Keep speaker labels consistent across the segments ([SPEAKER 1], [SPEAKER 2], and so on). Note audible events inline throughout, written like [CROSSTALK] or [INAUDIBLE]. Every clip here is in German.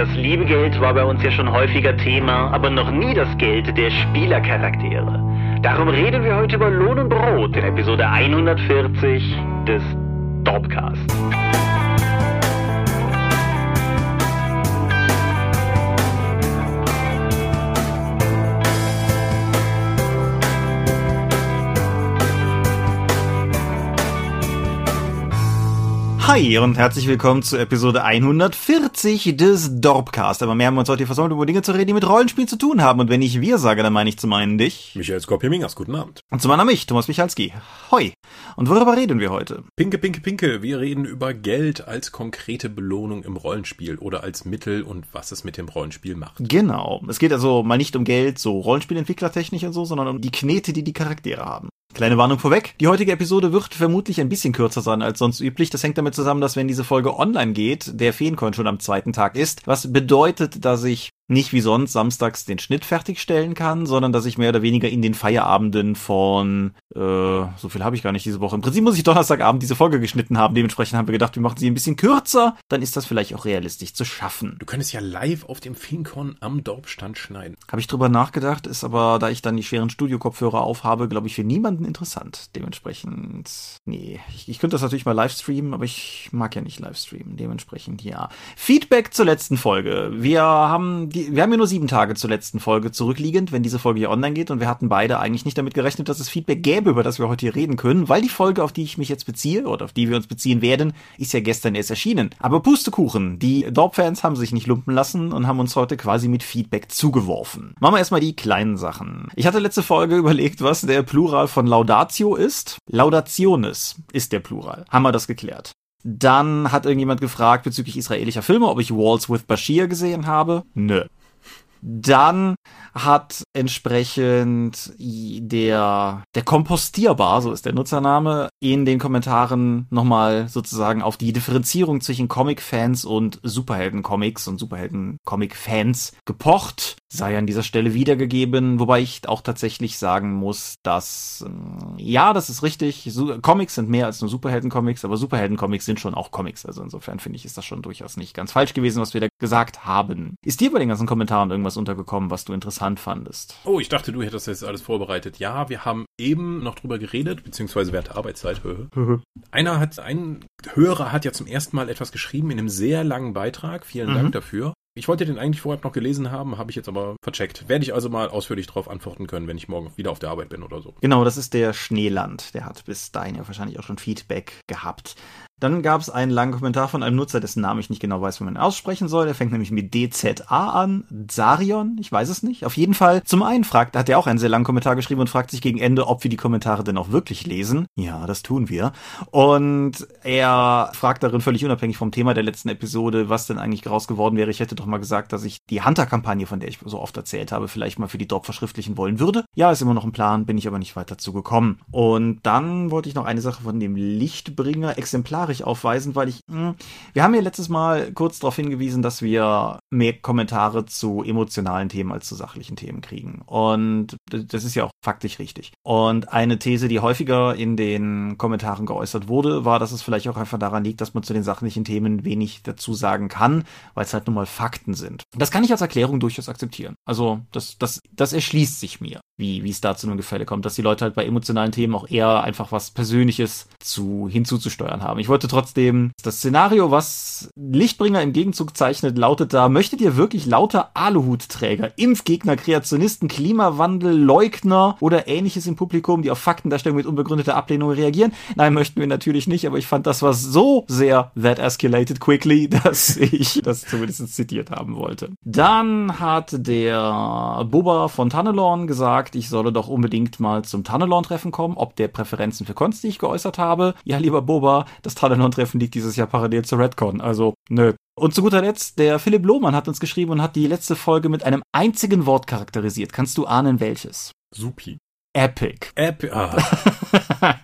[SPEAKER 1] Das liebe Geld war bei uns ja schon häufiger Thema, aber noch nie das Geld der Spielercharaktere. Darum reden wir heute über Lohn und Brot in Episode 140 des Dorpcasts.
[SPEAKER 2] Hi und herzlich willkommen zu Episode 140 des Dorpcast. Aber mehr haben wir uns heute versammelt, über Dinge zu reden, die mit Rollenspiel zu tun haben. Und wenn ich wir sage, dann meine ich zum einen dich.
[SPEAKER 3] Michael Skopje-Mingas, guten Abend.
[SPEAKER 2] Und zum anderen mich, Thomas Michalski. Hoi. Und worüber reden wir heute?
[SPEAKER 3] Pinke, pinke, pinke. Wir reden über Geld als konkrete Belohnung im Rollenspiel oder als Mittel und was es mit dem Rollenspiel macht.
[SPEAKER 2] Genau. Es geht also mal nicht um Geld, so Rollenspielentwicklertechnisch und so, sondern um die Knete, die die Charaktere haben. Kleine Warnung vorweg. Die heutige Episode wird vermutlich ein bisschen kürzer sein als sonst üblich. Das hängt damit zusammen, dass wenn diese Folge online geht, der Feencoin schon am zweiten Tag ist. Was bedeutet, dass ich nicht wie sonst samstags den Schnitt fertigstellen kann, sondern dass ich mehr oder weniger in den Feierabenden von, äh, so viel habe ich gar nicht diese Woche. Im Prinzip muss ich Donnerstagabend diese Folge geschnitten haben. Dementsprechend haben wir gedacht, wir machen sie ein bisschen kürzer. Dann ist das vielleicht auch realistisch zu schaffen.
[SPEAKER 3] Du könntest ja live auf dem Fincon am Dorfstand schneiden.
[SPEAKER 2] Habe ich drüber nachgedacht, ist aber, da ich dann die schweren Studio-Kopfhörer aufhabe, glaube ich, für niemanden interessant. Dementsprechend, nee. Ich, ich könnte das natürlich mal live streamen, aber ich mag ja nicht live streamen. Dementsprechend, ja. Feedback zur letzten Folge. Wir haben die die, wir haben ja nur sieben Tage zur letzten Folge zurückliegend, wenn diese Folge hier online geht. Und wir hatten beide eigentlich nicht damit gerechnet, dass es Feedback gäbe, über das wir heute hier reden können, weil die Folge, auf die ich mich jetzt beziehe oder auf die wir uns beziehen werden, ist ja gestern erst erschienen. Aber Pustekuchen, die Dorp-Fans haben sich nicht lumpen lassen und haben uns heute quasi mit Feedback zugeworfen. Machen wir erstmal die kleinen Sachen. Ich hatte letzte Folge [LAUGHS] überlegt, was der Plural von Laudatio ist. Laudationes ist der Plural. Haben wir das geklärt. Dann hat irgendjemand gefragt bezüglich israelischer Filme, ob ich Walls with Bashir gesehen habe. Nö. Dann hat entsprechend der, der Kompostierbar, so ist der Nutzername, in den Kommentaren nochmal sozusagen auf die Differenzierung zwischen Comic-Fans und Superhelden-Comics und Superhelden-Comic-Fans gepocht sei an dieser Stelle wiedergegeben, wobei ich auch tatsächlich sagen muss, dass ähm, ja, das ist richtig. Comics sind mehr als nur Superhelden-Comics, aber Superhelden-Comics sind schon auch Comics. Also insofern finde ich, ist das schon durchaus nicht ganz falsch gewesen, was wir da gesagt haben. Ist dir bei den ganzen Kommentaren irgendwas untergekommen, was du interessant fandest?
[SPEAKER 3] Oh, ich dachte, du hättest jetzt alles vorbereitet. Ja, wir haben eben noch drüber geredet, beziehungsweise während der Arbeitszeit. Einer hat, ein Hörer hat ja zum ersten Mal etwas geschrieben in einem sehr langen Beitrag. Vielen mhm. Dank dafür. Ich wollte den eigentlich vorher noch gelesen haben, habe ich jetzt aber vercheckt. Werde ich also mal ausführlich darauf antworten können, wenn ich morgen wieder auf der Arbeit bin oder so.
[SPEAKER 2] Genau, das ist der Schneeland. Der hat bis dahin ja wahrscheinlich auch schon Feedback gehabt. Dann gab es einen langen Kommentar von einem Nutzer, dessen Namen ich nicht genau weiß, wie man aussprechen soll. Der fängt nämlich mit DZA an. Zarion, ich weiß es nicht. Auf jeden Fall, zum einen fragt, hat er auch einen sehr langen Kommentar geschrieben und fragt sich gegen Ende, ob wir die Kommentare denn auch wirklich lesen. Ja, das tun wir. Und er fragt darin völlig unabhängig vom Thema der letzten Episode, was denn eigentlich raus geworden wäre. Ich hätte doch mal gesagt, dass ich die Hunter-Kampagne, von der ich so oft erzählt habe, vielleicht mal für die Drop verschriftlichen wollen würde. Ja, ist immer noch ein Plan, bin ich aber nicht weiter zu gekommen. Und dann wollte ich noch eine Sache von dem Lichtbringer Exemplare exemplarisch aufweisen, weil ich, hm, wir haben ja letztes Mal kurz darauf hingewiesen, dass wir mehr Kommentare zu emotionalen Themen als zu sachlichen Themen kriegen. Und das ist ja auch faktisch richtig. Und eine These, die häufiger in den Kommentaren geäußert wurde, war, dass es vielleicht auch einfach daran liegt, dass man zu den sachlichen Themen wenig dazu sagen kann, weil es halt nun mal Fakten sind. Das kann ich als Erklärung durchaus akzeptieren. Also das, das, das erschließt sich mir, wie, wie es da zu einem Gefälle kommt, dass die Leute halt bei emotionalen Themen auch eher einfach was Persönliches zu, hinzuzusteuern haben. Ich wollte trotzdem das Szenario, was Lichtbringer im Gegenzug zeichnet, lautet da, möchtet ihr wirklich lauter Aluhutträger, Impfgegner, Kreationisten, Klimawandel, Leugner oder ähnliches im Publikum, die auf Faktendarstellung mit unbegründeter Ablehnung reagieren? Nein, möchten wir natürlich nicht, aber ich fand das war so sehr that escalated quickly, [LAUGHS] dass ich das zumindest zitiert haben wollte. Dann hat der Bubba von Tannelorn gesagt, ich solle doch unbedingt mal zum Tannelorn-Treffen kommen, ob der Präferenzen für Cons, die ich geäußert habe. Ja, lieber Bubba, das Tannelorn Triathlon-Treffen liegt dieses Jahr parallel zur Redcon. Also, nö. Und zu guter Letzt, der Philipp Lohmann hat uns geschrieben und hat die letzte Folge mit einem einzigen Wort charakterisiert. Kannst du ahnen, welches?
[SPEAKER 3] Supi.
[SPEAKER 2] Epic.
[SPEAKER 3] Epic. Ah. [LAUGHS]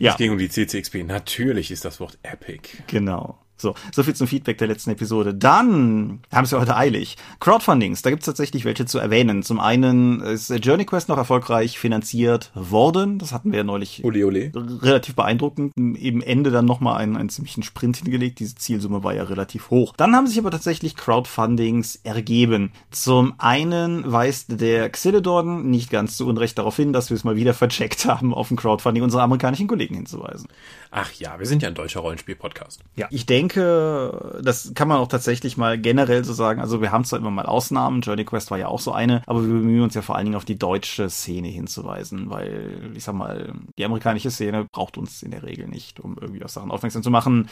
[SPEAKER 3] ja. Es ging um die CCXP. Natürlich ist das Wort Epic.
[SPEAKER 2] Genau. So, so viel zum Feedback der letzten Episode. Dann haben sie heute eilig. Crowdfundings, da gibt es tatsächlich welche zu erwähnen. Zum einen ist Journey Quest noch erfolgreich finanziert worden. Das hatten wir ja neulich
[SPEAKER 3] ole, ole.
[SPEAKER 2] relativ beeindruckend. Im Ende dann nochmal einen, einen ziemlichen Sprint hingelegt. Diese Zielsumme war ja relativ hoch. Dann haben sich aber tatsächlich Crowdfundings ergeben. Zum einen weist der Xilidon nicht ganz zu Unrecht darauf hin, dass wir es mal wieder vercheckt haben, auf ein Crowdfunding unserer amerikanischen Kollegen hinzuweisen.
[SPEAKER 3] Ach ja, wir sind ja ein deutscher Rollenspiel-Podcast.
[SPEAKER 2] Ja, ich denke, das kann man auch tatsächlich mal generell so sagen. Also wir haben zwar immer mal Ausnahmen, Journey Quest war ja auch so eine, aber wir bemühen uns ja vor allen Dingen auf die deutsche Szene hinzuweisen, weil ich sag mal, die amerikanische Szene braucht uns in der Regel nicht, um irgendwie auf Sachen aufmerksam zu machen.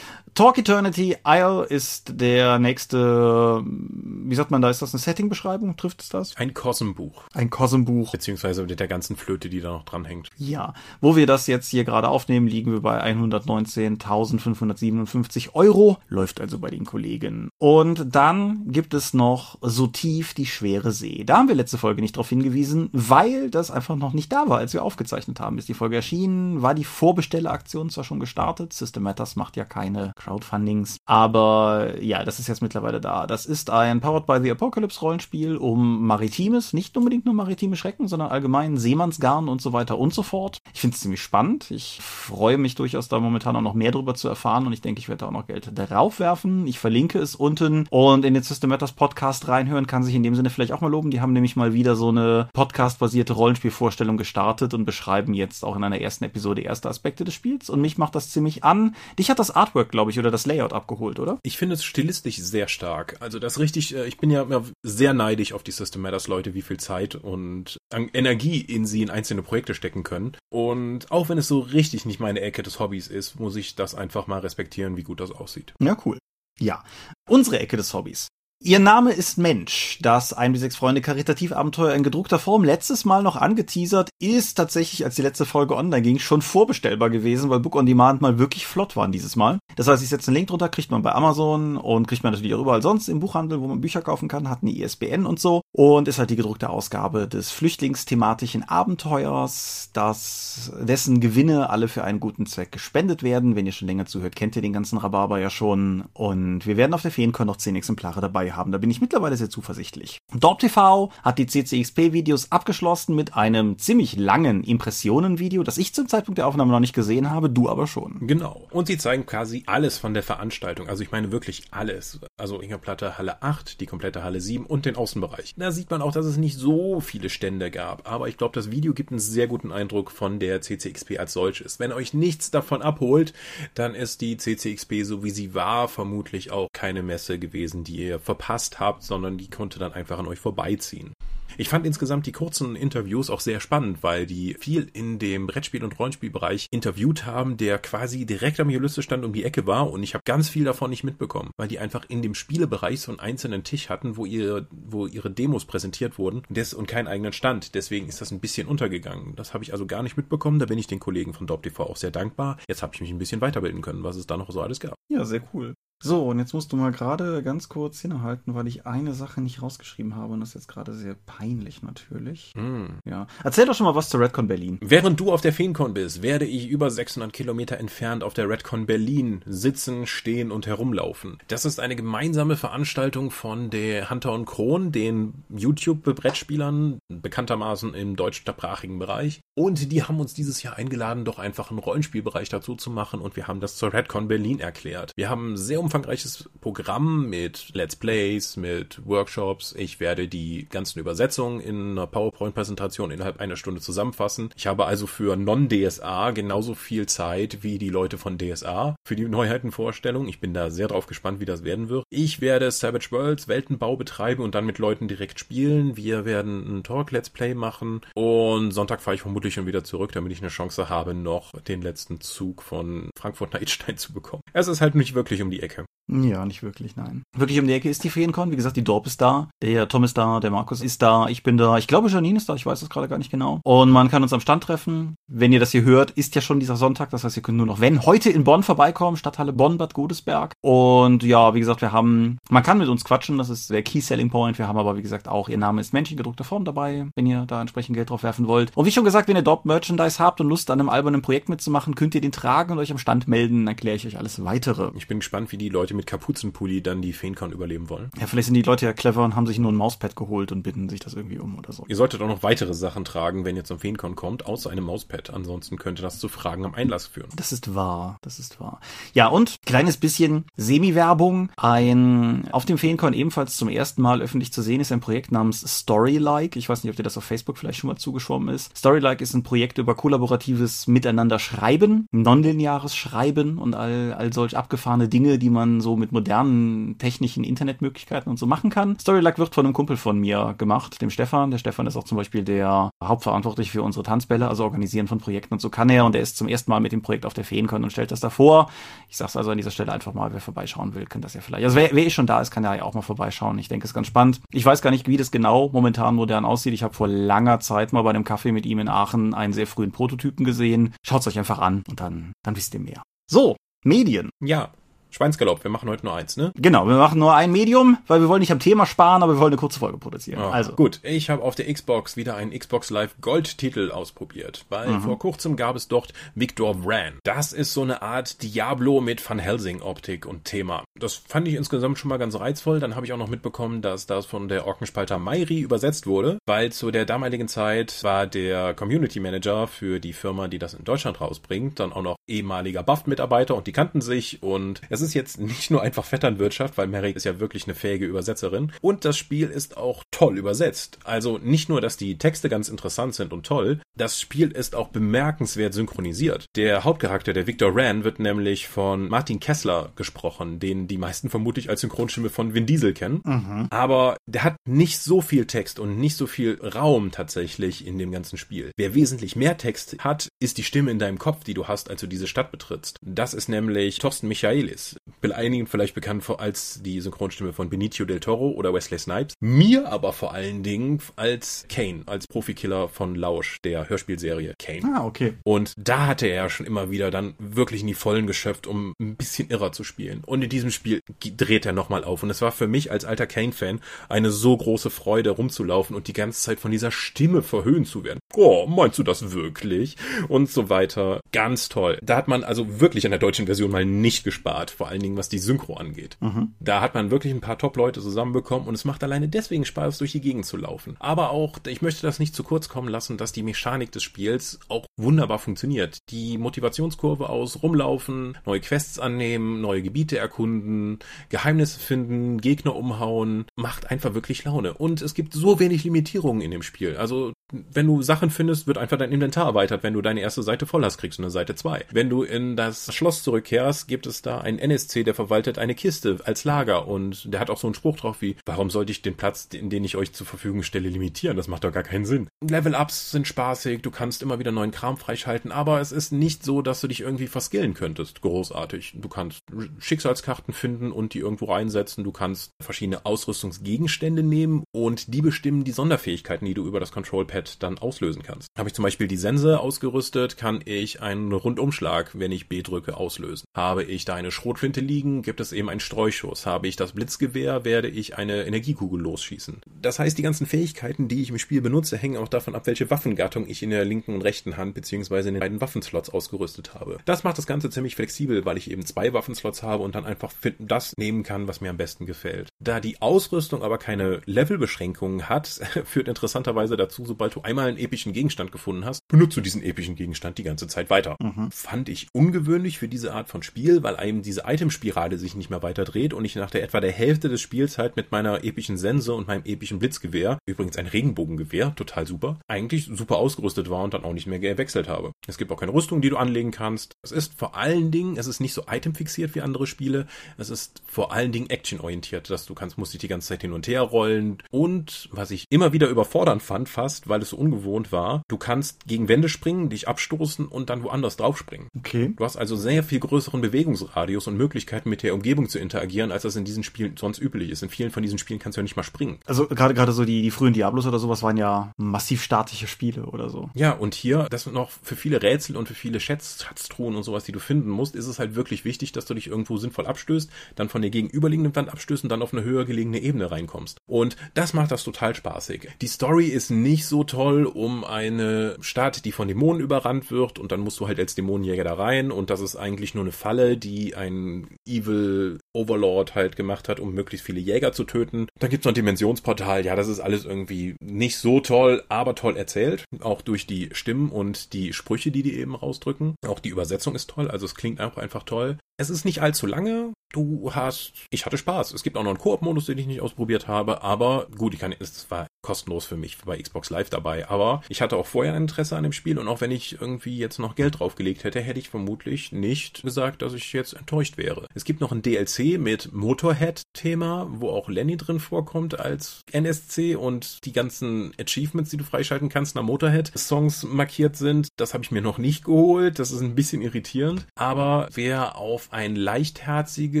[SPEAKER 2] Talk Eternity Isle ist der nächste, wie sagt man da, ist das eine Setting-Beschreibung? Trifft es das?
[SPEAKER 3] Ein Kosmbuch.
[SPEAKER 2] Ein Kosmbuch.
[SPEAKER 3] Beziehungsweise mit der ganzen Flöte, die da noch dranhängt.
[SPEAKER 2] Ja, wo wir das jetzt hier gerade aufnehmen, liegen wir bei 119.557 Euro. Läuft also bei den Kollegen. Und dann gibt es noch So tief die schwere See. Da haben wir letzte Folge nicht drauf hingewiesen, weil das einfach noch nicht da war, als wir aufgezeichnet haben. Ist die Folge erschienen, war die Vorbestelleraktion zwar schon gestartet. System Matters macht ja keine Crowdfundings. Aber ja, das ist jetzt mittlerweile da. Das ist ein Powered by the Apocalypse Rollenspiel um Maritimes, nicht unbedingt nur maritime Schrecken, sondern allgemein Seemannsgarn und so weiter und so fort. Ich finde es ziemlich spannend. Ich freue mich durchaus da momentan auch noch mehr drüber zu erfahren und ich denke, ich werde da auch noch Geld darauf werfen. Ich verlinke es unten und in den System Matters Podcast reinhören kann sich in dem Sinne vielleicht auch mal loben. Die haben nämlich mal wieder so eine Podcast-basierte Rollenspielvorstellung gestartet und beschreiben jetzt auch in einer ersten Episode erste Aspekte des Spiels und mich macht das ziemlich an. Dich hat das Artwork, glaube ich, oder das Layout abgeholt, oder?
[SPEAKER 3] Ich finde es stilistisch sehr stark. Also das richtig, äh, ich bin ja sehr neidisch auf die System Matters Leute, wie viel Zeit und Energie in sie in einzelne Projekte stecken können. Und auch wenn es so richtig nicht meine Ecke des Hobbys ist, muss ich das einfach mal respektieren, wie gut das aussieht.
[SPEAKER 2] Ja, cool. Ja, unsere Ecke des Hobbys. Ihr Name ist Mensch. Das 1 bis 6 Freunde Karitativabenteuer in gedruckter Form letztes Mal noch angeteasert, ist tatsächlich, als die letzte Folge online ging, schon vorbestellbar gewesen, weil Book on Demand mal wirklich flott waren dieses Mal. Das heißt, ich setze einen Link drunter, kriegt man bei Amazon und kriegt man natürlich auch überall sonst im Buchhandel, wo man Bücher kaufen kann, hat eine ISBN und so und ist halt die gedruckte Ausgabe des flüchtlingsthematischen Abenteuers, das, dessen Gewinne alle für einen guten Zweck gespendet werden. Wenn ihr schon länger zuhört, kennt ihr den ganzen Rhabarber ja schon und wir werden auf der Feencon noch 10 Exemplare dabei haben. Da bin ich mittlerweile sehr zuversichtlich. DorpTV hat die CCXP-Videos abgeschlossen mit einem ziemlich langen Impressionen-Video, das ich zum Zeitpunkt der Aufnahme noch nicht gesehen habe, du aber schon.
[SPEAKER 3] Genau. Und sie zeigen quasi alles von der Veranstaltung. Also ich meine wirklich alles. Also Ingerplatte Halle 8, die komplette Halle 7 und den Außenbereich. Da sieht man auch, dass es nicht so viele Stände gab. Aber ich glaube, das Video gibt einen sehr guten Eindruck von der CCXP als solches. Wenn euch nichts davon abholt, dann ist die CCXP, so wie sie war, vermutlich auch keine Messe gewesen, die ihr verpasst habt, sondern die konnte dann einfach an euch vorbeiziehen. Ich fand insgesamt die kurzen Interviews auch sehr spannend, weil die viel in dem Brettspiel- und Rollenspielbereich interviewt haben, der quasi direkt am Ulysses-Stand um die Ecke war und ich habe ganz viel davon nicht mitbekommen, weil die einfach in dem Spielebereich so einen einzelnen Tisch hatten, wo ihre, wo ihre Demos präsentiert wurden des, und keinen eigenen Stand. Deswegen ist das ein bisschen untergegangen. Das habe ich also gar nicht mitbekommen. Da bin ich den Kollegen von DopTV auch sehr dankbar. Jetzt habe ich mich ein bisschen weiterbilden können, was es da noch so alles gab.
[SPEAKER 2] Ja, sehr cool. So, und jetzt musst du mal gerade ganz kurz hinhalten, weil ich eine Sache nicht rausgeschrieben habe und das ist jetzt gerade sehr peinlich natürlich.
[SPEAKER 3] Mm.
[SPEAKER 2] Ja. Erzähl doch schon mal was zur Redcon Berlin.
[SPEAKER 3] Während du auf der Feencon bist, werde ich über 600 Kilometer entfernt auf der Redcon Berlin sitzen, stehen und herumlaufen. Das ist eine gemeinsame Veranstaltung von der Hunter und Kron, den YouTube-Brettspielern, bekanntermaßen im deutschsprachigen Bereich. Und die haben uns dieses Jahr eingeladen, doch einfach einen Rollenspielbereich dazu zu machen und wir haben das zur Redcon Berlin erklärt. Wir haben sehr umfangreiches Programm mit Let's Plays, mit Workshops. Ich werde die ganzen Übersetzungen in einer PowerPoint-Präsentation innerhalb einer Stunde zusammenfassen. Ich habe also für Non-DSA genauso viel Zeit wie die Leute von DSA für die Neuheitenvorstellung. Ich bin da sehr drauf gespannt, wie das werden wird. Ich werde Savage Worlds Weltenbau betreiben und dann mit Leuten direkt spielen. Wir werden ein Talk-Let's Play machen und Sonntag fahre ich vermutlich schon wieder zurück, damit ich eine Chance habe, noch den letzten Zug von Frankfurt nach Idstein zu bekommen. Es ist halt nicht wirklich um die Ecke.
[SPEAKER 2] Ja, nicht wirklich, nein. Wirklich um die Ecke ist die Feencon. Wie gesagt, die Dorp ist da, der Tom ist da, der Markus ist da, ich bin da. Ich glaube, Janine ist da, ich weiß es gerade gar nicht genau. Und man kann uns am Stand treffen. Wenn ihr das hier hört, ist ja schon dieser Sonntag. Das heißt, ihr könnt nur noch, wenn, heute in Bonn vorbeikommen, Stadthalle Bonn, Bad Godesberg. Und ja, wie gesagt, wir haben, man kann mit uns quatschen, das ist der Key Selling Point. Wir haben aber, wie gesagt, auch, ihr Name ist Männchen gedruckter Form dabei, wenn ihr da entsprechend Geld drauf werfen wollt. Und wie schon gesagt, wenn ihr Dorp Merchandise habt und Lust an einem albernen Projekt mitzumachen, könnt ihr den tragen und euch am Stand melden. Dann erkläre ich euch alles weitere.
[SPEAKER 3] Ich bin gespannt, wie die Leute mit Kapuzenpulli dann die Feencon überleben wollen.
[SPEAKER 2] Ja, vielleicht sind die Leute ja clever und haben sich nur ein Mauspad geholt und bitten sich das irgendwie um oder so.
[SPEAKER 3] Ihr solltet auch noch weitere Sachen tragen, wenn ihr zum Feencon kommt, außer einem Mauspad. Ansonsten könnte das zu Fragen am Einlass führen.
[SPEAKER 2] Das ist wahr, das ist wahr. Ja, und kleines bisschen Semi-Werbung. Ein auf dem Feencon ebenfalls zum ersten Mal öffentlich zu sehen ist ein Projekt namens Storylike. Ich weiß nicht, ob dir das auf Facebook vielleicht schon mal zugeschwommen ist. Storylike ist ein Projekt über kollaboratives Miteinander schreiben, nonlineares Schreiben und all, all solch abgefahrene Dinge, die man so mit modernen technischen Internetmöglichkeiten und so machen kann. Storylike wird von einem Kumpel von mir gemacht, dem Stefan. Der Stefan ist auch zum Beispiel der hauptverantwortlich für unsere Tanzbälle, also Organisieren von Projekten und so kann er. Und er ist zum ersten Mal mit dem Projekt auf der Feencon und stellt das davor. Ich sag's also an dieser Stelle einfach mal, wer vorbeischauen will, kann das ja vielleicht. Also wer, wer eh schon da ist, kann ja auch mal vorbeischauen. Ich denke, es ist ganz spannend. Ich weiß gar nicht, wie das genau momentan modern aussieht. Ich habe vor langer Zeit mal bei einem Kaffee mit ihm in Aachen einen sehr frühen Prototypen gesehen. Schaut's euch einfach an und dann, dann wisst ihr mehr. So, Medien.
[SPEAKER 3] Ja, Schweinsgalopp, wir machen heute nur eins, ne?
[SPEAKER 2] Genau, wir machen nur ein Medium, weil wir wollen nicht am Thema sparen, aber wir wollen eine kurze Folge produzieren.
[SPEAKER 3] Oh, also gut, ich habe auf der Xbox wieder einen Xbox Live Gold Titel ausprobiert, weil mhm. vor kurzem gab es dort Victor Vran. Das ist so eine Art Diablo mit Van Helsing Optik und Thema. Das fand ich insgesamt schon mal ganz reizvoll. Dann habe ich auch noch mitbekommen, dass das von der Orkenspalter Mairi übersetzt wurde, weil zu der damaligen Zeit war der Community Manager für die Firma, die das in Deutschland rausbringt, dann auch noch ehemaliger Buff-Mitarbeiter und die kannten sich und es es ist jetzt nicht nur einfach Vetternwirtschaft, weil Mary ist ja wirklich eine fähige Übersetzerin. Und das Spiel ist auch toll übersetzt. Also nicht nur, dass die Texte ganz interessant sind und toll, das Spiel ist auch bemerkenswert synchronisiert. Der Hauptcharakter, der Victor Ran, wird nämlich von Martin Kessler gesprochen, den die meisten vermutlich als Synchronstimme von Vin Diesel kennen. Mhm. Aber der hat nicht so viel Text und nicht so viel Raum tatsächlich in dem ganzen Spiel. Wer wesentlich mehr Text hat, ist die Stimme in deinem Kopf, die du hast, als du diese Stadt betrittst. Das ist nämlich Thorsten Michaelis bei einigen vielleicht bekannt als die Synchronstimme von Benicio del Toro oder Wesley Snipes. Mir aber vor allen Dingen als Kane, als Profikiller von Lausch, der Hörspielserie Kane.
[SPEAKER 2] Ah, okay.
[SPEAKER 3] Und da hatte er ja schon immer wieder dann wirklich in die Vollen geschöpft, um ein bisschen irrer zu spielen. Und in diesem Spiel dreht er nochmal auf. Und es war für mich als alter Kane-Fan eine so große Freude, rumzulaufen und die ganze Zeit von dieser Stimme verhöhnt zu werden. Oh, meinst du das wirklich? Und so weiter. Ganz toll. Da hat man also wirklich an der deutschen Version mal nicht gespart vor allen Dingen was die Synchro angeht. Mhm. Da hat man wirklich ein paar Top-Leute zusammenbekommen und es macht alleine deswegen Spaß, durch die Gegend zu laufen. Aber auch, ich möchte das nicht zu kurz kommen lassen, dass die Mechanik des Spiels auch wunderbar funktioniert. Die Motivationskurve aus rumlaufen, neue Quests annehmen, neue Gebiete erkunden, Geheimnisse finden, Gegner umhauen, macht einfach wirklich Laune. Und es gibt so wenig Limitierungen in dem Spiel. Also, wenn du Sachen findest, wird einfach dein Inventar erweitert. Wenn du deine erste Seite voll hast, kriegst du eine Seite 2. Wenn du in das Schloss zurückkehrst, gibt es da ein NSC, der verwaltet eine Kiste als Lager und der hat auch so einen Spruch drauf wie, warum sollte ich den Platz, in den ich euch zur Verfügung stelle, limitieren? Das macht doch gar keinen Sinn. Level-Ups sind spaßig, du kannst immer wieder neuen Kram freischalten, aber es ist nicht so, dass du dich irgendwie verskillen könntest. Großartig. Du kannst Schicksalskarten finden und die irgendwo reinsetzen. Du kannst verschiedene Ausrüstungsgegenstände nehmen und die bestimmen die Sonderfähigkeiten, die du über das Control-Pad dann auslösen kannst. Habe ich zum Beispiel die Sense ausgerüstet, kann ich einen Rundumschlag, wenn ich B drücke, auslösen. Habe ich da eine Schrot Schrotflinte liegen, gibt es eben einen Streuschuss. Habe ich das Blitzgewehr, werde ich eine Energiekugel losschießen. Das heißt, die ganzen Fähigkeiten, die ich im Spiel benutze, hängen auch davon ab, welche Waffengattung ich in der linken und rechten Hand beziehungsweise in den beiden Waffenslots ausgerüstet habe. Das macht das Ganze ziemlich flexibel, weil ich eben zwei Waffenslots habe und dann einfach das nehmen kann, was mir am besten gefällt. Da die Ausrüstung aber keine Levelbeschränkungen hat, [LAUGHS] führt interessanterweise dazu, sobald du einmal einen epischen Gegenstand gefunden hast, benutzt du diesen epischen Gegenstand die ganze Zeit weiter. Mhm. Fand ich ungewöhnlich für diese Art von Spiel, weil einem diese Itemspirale sich nicht mehr weiter dreht und ich nach der etwa der Hälfte des Spiels halt mit meiner epischen Sense und meinem epischen Blitzgewehr, übrigens ein Regenbogengewehr, total super, eigentlich super ausgerüstet war und dann auch nicht mehr gewechselt habe. Es gibt auch keine Rüstung, die du anlegen kannst. Es ist vor allen Dingen, es ist nicht so itemfixiert wie andere Spiele, es ist vor allen Dingen actionorientiert, dass du kannst, musst dich die ganze Zeit hin und her rollen und was ich immer wieder überfordernd fand fast, weil alles so ungewohnt war. Du kannst gegen Wände springen, dich abstoßen und dann woanders draufspringen.
[SPEAKER 2] Okay.
[SPEAKER 3] Du hast also sehr viel größeren Bewegungsradius und Möglichkeiten mit der Umgebung zu interagieren, als das in diesen Spielen sonst üblich ist. In vielen von diesen Spielen kannst du ja nicht mal springen.
[SPEAKER 2] Also gerade gerade so die, die frühen Diablos oder sowas waren ja massiv statische Spiele oder so.
[SPEAKER 3] Ja, und hier, das sind noch für viele Rätsel und für viele Schätz, Schatztruhen und sowas, die du finden musst, ist es halt wirklich wichtig, dass du dich irgendwo sinnvoll abstößt, dann von der gegenüberliegenden Wand abstößt und dann auf eine höher gelegene Ebene reinkommst. Und das macht das total spaßig. Die Story ist nicht so toll um eine Stadt, die von Dämonen überrannt wird und dann musst du halt als Dämonenjäger da rein und das ist eigentlich nur eine Falle, die ein Evil Overlord halt gemacht hat, um möglichst viele Jäger zu töten. Dann gibt's noch ein Dimensionsportal. Ja, das ist alles irgendwie nicht so toll, aber toll erzählt. Auch durch die Stimmen und die Sprüche, die die eben rausdrücken. Auch die Übersetzung ist toll, also es klingt auch einfach toll. Es ist nicht allzu lange. Du hast, ich hatte Spaß. Es gibt auch noch einen Koop-Modus, den ich nicht ausprobiert habe, aber gut, ich kann, es war kostenlos für mich bei Xbox Live dabei, aber ich hatte auch vorher ein Interesse an dem Spiel und auch wenn ich irgendwie jetzt noch Geld draufgelegt hätte, hätte ich vermutlich nicht gesagt, dass ich jetzt enttäuscht wäre. Es gibt noch ein DLC mit Motorhead-Thema, wo auch Lenny drin vorkommt als NSC und die ganzen Achievements, die du freischalten kannst, nach Motorhead-Songs markiert sind. Das habe ich mir noch nicht geholt. Das ist ein bisschen irritierend. Aber wer auf ein leichtherziges,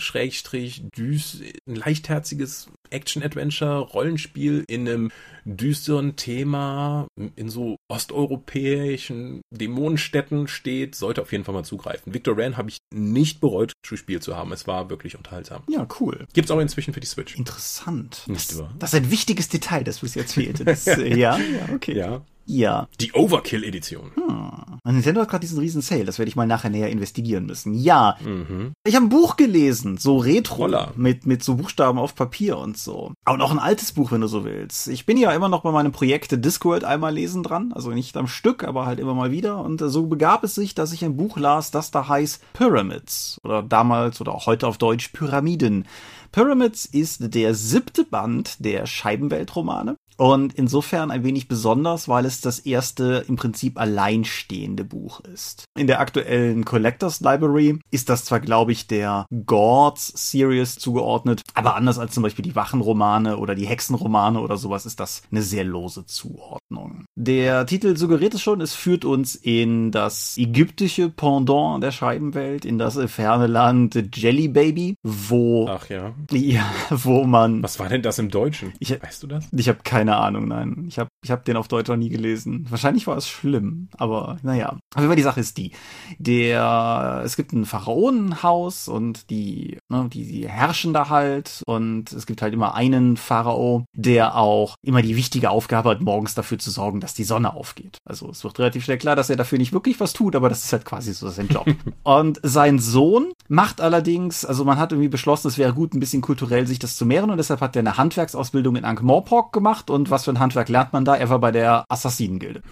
[SPEAKER 3] Schrägstrich, düs, ein leichtherziges Action-Adventure-Rollenspiel in einem düsteren Thema in so osteuropäischen Dämonenstädten steht, sollte auf jeden Fall mal zugreifen. Victor Ran habe ich nicht bereut, gespielt zu haben. Es war wirklich unterhaltsam.
[SPEAKER 2] Ja, cool.
[SPEAKER 3] Gibt's auch inzwischen für die Switch.
[SPEAKER 2] Interessant.
[SPEAKER 3] Nicht
[SPEAKER 2] das,
[SPEAKER 3] wahr?
[SPEAKER 2] das ist ein wichtiges Detail, das bis jetzt fehlte. [LAUGHS] Das, äh, ja, ja, okay.
[SPEAKER 3] Ja.
[SPEAKER 2] Ja.
[SPEAKER 3] Die Overkill-Edition.
[SPEAKER 2] Hm. Nintendo hat gerade diesen riesen Sale, das werde ich mal nachher näher investigieren müssen. Ja.
[SPEAKER 3] Mhm.
[SPEAKER 2] Ich habe ein Buch gelesen, so Retro,
[SPEAKER 3] Roller.
[SPEAKER 2] mit, mit so Buchstaben auf Papier und so. Aber noch ein altes Buch, wenn du so willst. Ich bin ja immer noch bei meinem Projekt Discworld einmal lesen dran, also nicht am Stück, aber halt immer mal wieder. Und äh, so begab es sich, dass ich ein Buch las, das da heißt Pyramids. Oder damals oder auch heute auf Deutsch Pyramiden. Pyramids ist der siebte Band der Scheibenweltromane. Und insofern ein wenig besonders, weil es das erste im Prinzip alleinstehende Buch ist. In der aktuellen Collectors Library ist das zwar, glaube ich, der Gods Series zugeordnet, aber anders als zum Beispiel die Wachenromane oder die Hexenromane oder sowas ist das eine sehr lose Zuordnung. Der Titel suggeriert es schon, es führt uns in das ägyptische Pendant der Scheibenwelt, in das ferne Land Jelly Baby, wo,
[SPEAKER 3] Ach ja. [LAUGHS]
[SPEAKER 2] ja, wo man,
[SPEAKER 3] Was war denn das im Deutschen?
[SPEAKER 2] Ich-
[SPEAKER 3] weißt du das?
[SPEAKER 2] ich habe keine Ahnung, nein. Ich habe ich hab den auf Deutsch noch nie gelesen. Wahrscheinlich war es schlimm, aber naja. Aber die Sache ist die. Der, es gibt ein Pharaonenhaus und die, ne, die, die herrschen da halt und es gibt halt immer einen Pharao, der auch immer die wichtige Aufgabe hat, morgens dafür zu sorgen, dass die Sonne aufgeht. Also es wird relativ schnell klar, dass er dafür nicht wirklich was tut, aber das ist halt quasi so sein Job. [LAUGHS] und sein Sohn macht allerdings, also man hat irgendwie beschlossen, es wäre gut, ein bisschen kulturell sich das zu mehren und deshalb hat er eine Handwerksausbildung in Ankh-Morpork gemacht und was für ein Handwerk lernt man da? Er war bei der Assassinengilde.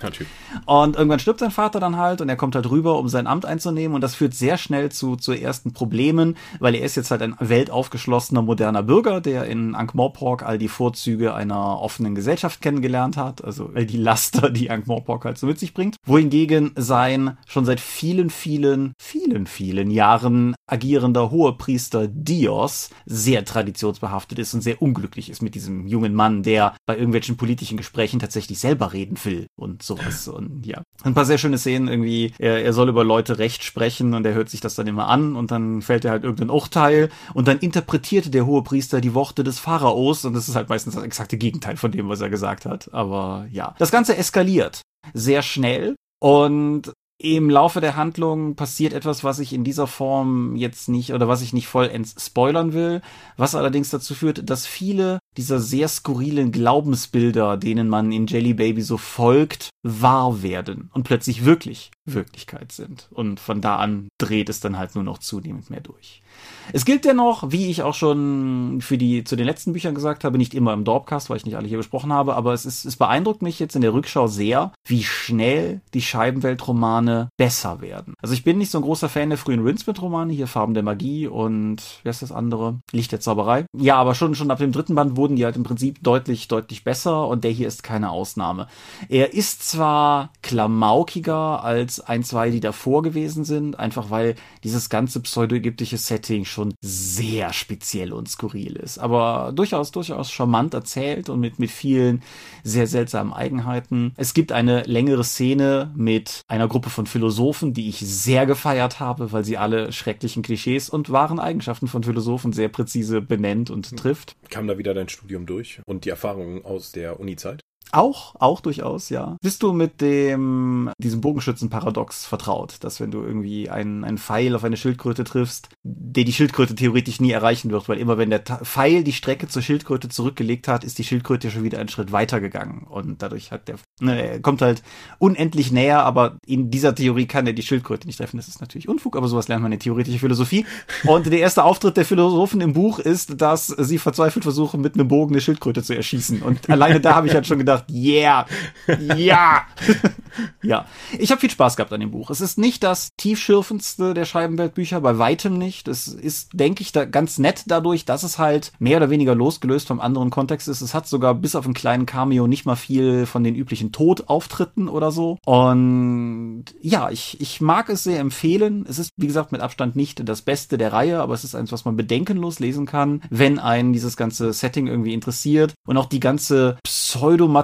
[SPEAKER 2] Und irgendwann stirbt sein Vater dann halt und er kommt halt rüber, um sein Amt einzunehmen und das führt sehr schnell zu, zu ersten Problemen, weil er ist jetzt halt ein weltaufgeschlossener, moderner Bürger, der in Ankh-Morpork all die Vorzüge einer offenen Gesellschaft kennengelernt hat, also all die Laster, die Ankh-Morpork halt so mit sich bringt. Wohingegen sein schon seit vielen, vielen, vielen, vielen Jahren agierender Hohepriester Dios sehr traditionsbehaftet ist und sehr unglücklich ist mit diesem jungen Mann, der bei irgendwelchen politischen Gesprächen tatsächlich selber reden will und sowas. Und ja, ein paar sehr schöne Szenen irgendwie. Er, er soll über Leute Recht sprechen und er hört sich das dann immer an und dann fällt er halt irgendein Urteil und dann interpretiert der Hohepriester die Worte des Pharaos und das ist halt meistens das exakte Gegenteil von dem, was er gesagt hat. Aber ja, das Ganze eskaliert sehr schnell und im Laufe der Handlung passiert etwas, was ich in dieser Form jetzt nicht oder was ich nicht vollends spoilern will, was allerdings dazu führt, dass viele dieser sehr skurrilen Glaubensbilder, denen man in Jelly Baby so folgt, wahr werden und plötzlich wirklich Wirklichkeit sind. Und von da an dreht es dann halt nur noch zunehmend mehr durch. Es gilt dennoch, wie ich auch schon für die zu den letzten Büchern gesagt habe, nicht immer im Dorpcast, weil ich nicht alle hier besprochen habe, aber es ist, es beeindruckt mich jetzt in der Rückschau sehr, wie schnell die Scheibenweltromane Romane besser werden. Also ich bin nicht so ein großer Fan der frühen Rinsmith-Romane, hier Farben der Magie und wie heißt das andere? Licht der Zauberei. Ja, aber schon, schon ab dem dritten Band wurden die halt im Prinzip deutlich, deutlich besser und der hier ist keine Ausnahme. Er ist zwar klamaukiger als ein, zwei, die davor gewesen sind, einfach weil dieses ganze pseudo-ägyptische Setting schon sehr speziell und skurril ist, aber durchaus, durchaus charmant erzählt und mit, mit vielen sehr seltsamen Eigenheiten. Es gibt eine längere Szene mit einer Gruppe von Philosophen, die ich sehr gefeiert habe, weil sie alle schrecklichen Klischees und wahren Eigenschaften von Philosophen sehr präzise benennt und trifft.
[SPEAKER 3] Kam da wieder dein Studium durch und die Erfahrungen aus der Uni-Zeit?
[SPEAKER 2] Auch, auch durchaus, ja. Bist du mit dem, diesem Bogenschützenparadox vertraut, dass wenn du irgendwie einen, einen Pfeil auf eine Schildkröte triffst, der die Schildkröte theoretisch nie erreichen wird, weil immer wenn der Pfeil die Strecke zur Schildkröte zurückgelegt hat, ist die Schildkröte schon wieder einen Schritt weiter gegangen und dadurch hat der, ne, er kommt halt unendlich näher, aber in dieser Theorie kann er die Schildkröte nicht treffen. Das ist natürlich Unfug, aber sowas lernt man in theoretische Philosophie. Und der erste Auftritt der Philosophen im Buch ist, dass sie verzweifelt versuchen, mit einem Bogen eine Schildkröte zu erschießen. Und alleine da habe ich halt schon gedacht, gedacht, yeah, ja. [LAUGHS] ja, ich habe viel Spaß gehabt an dem Buch. Es ist nicht das tiefschürfendste der Scheibenweltbücher, bei weitem nicht. Es ist, denke ich, da ganz nett dadurch, dass es halt mehr oder weniger losgelöst vom anderen Kontext ist. Es hat sogar bis auf einen kleinen Cameo nicht mal viel von den üblichen Todauftritten oder so. Und ja, ich, ich mag es sehr empfehlen. Es ist, wie gesagt, mit Abstand nicht das Beste der Reihe, aber es ist eins, was man bedenkenlos lesen kann, wenn einen dieses ganze Setting irgendwie interessiert. Und auch die ganze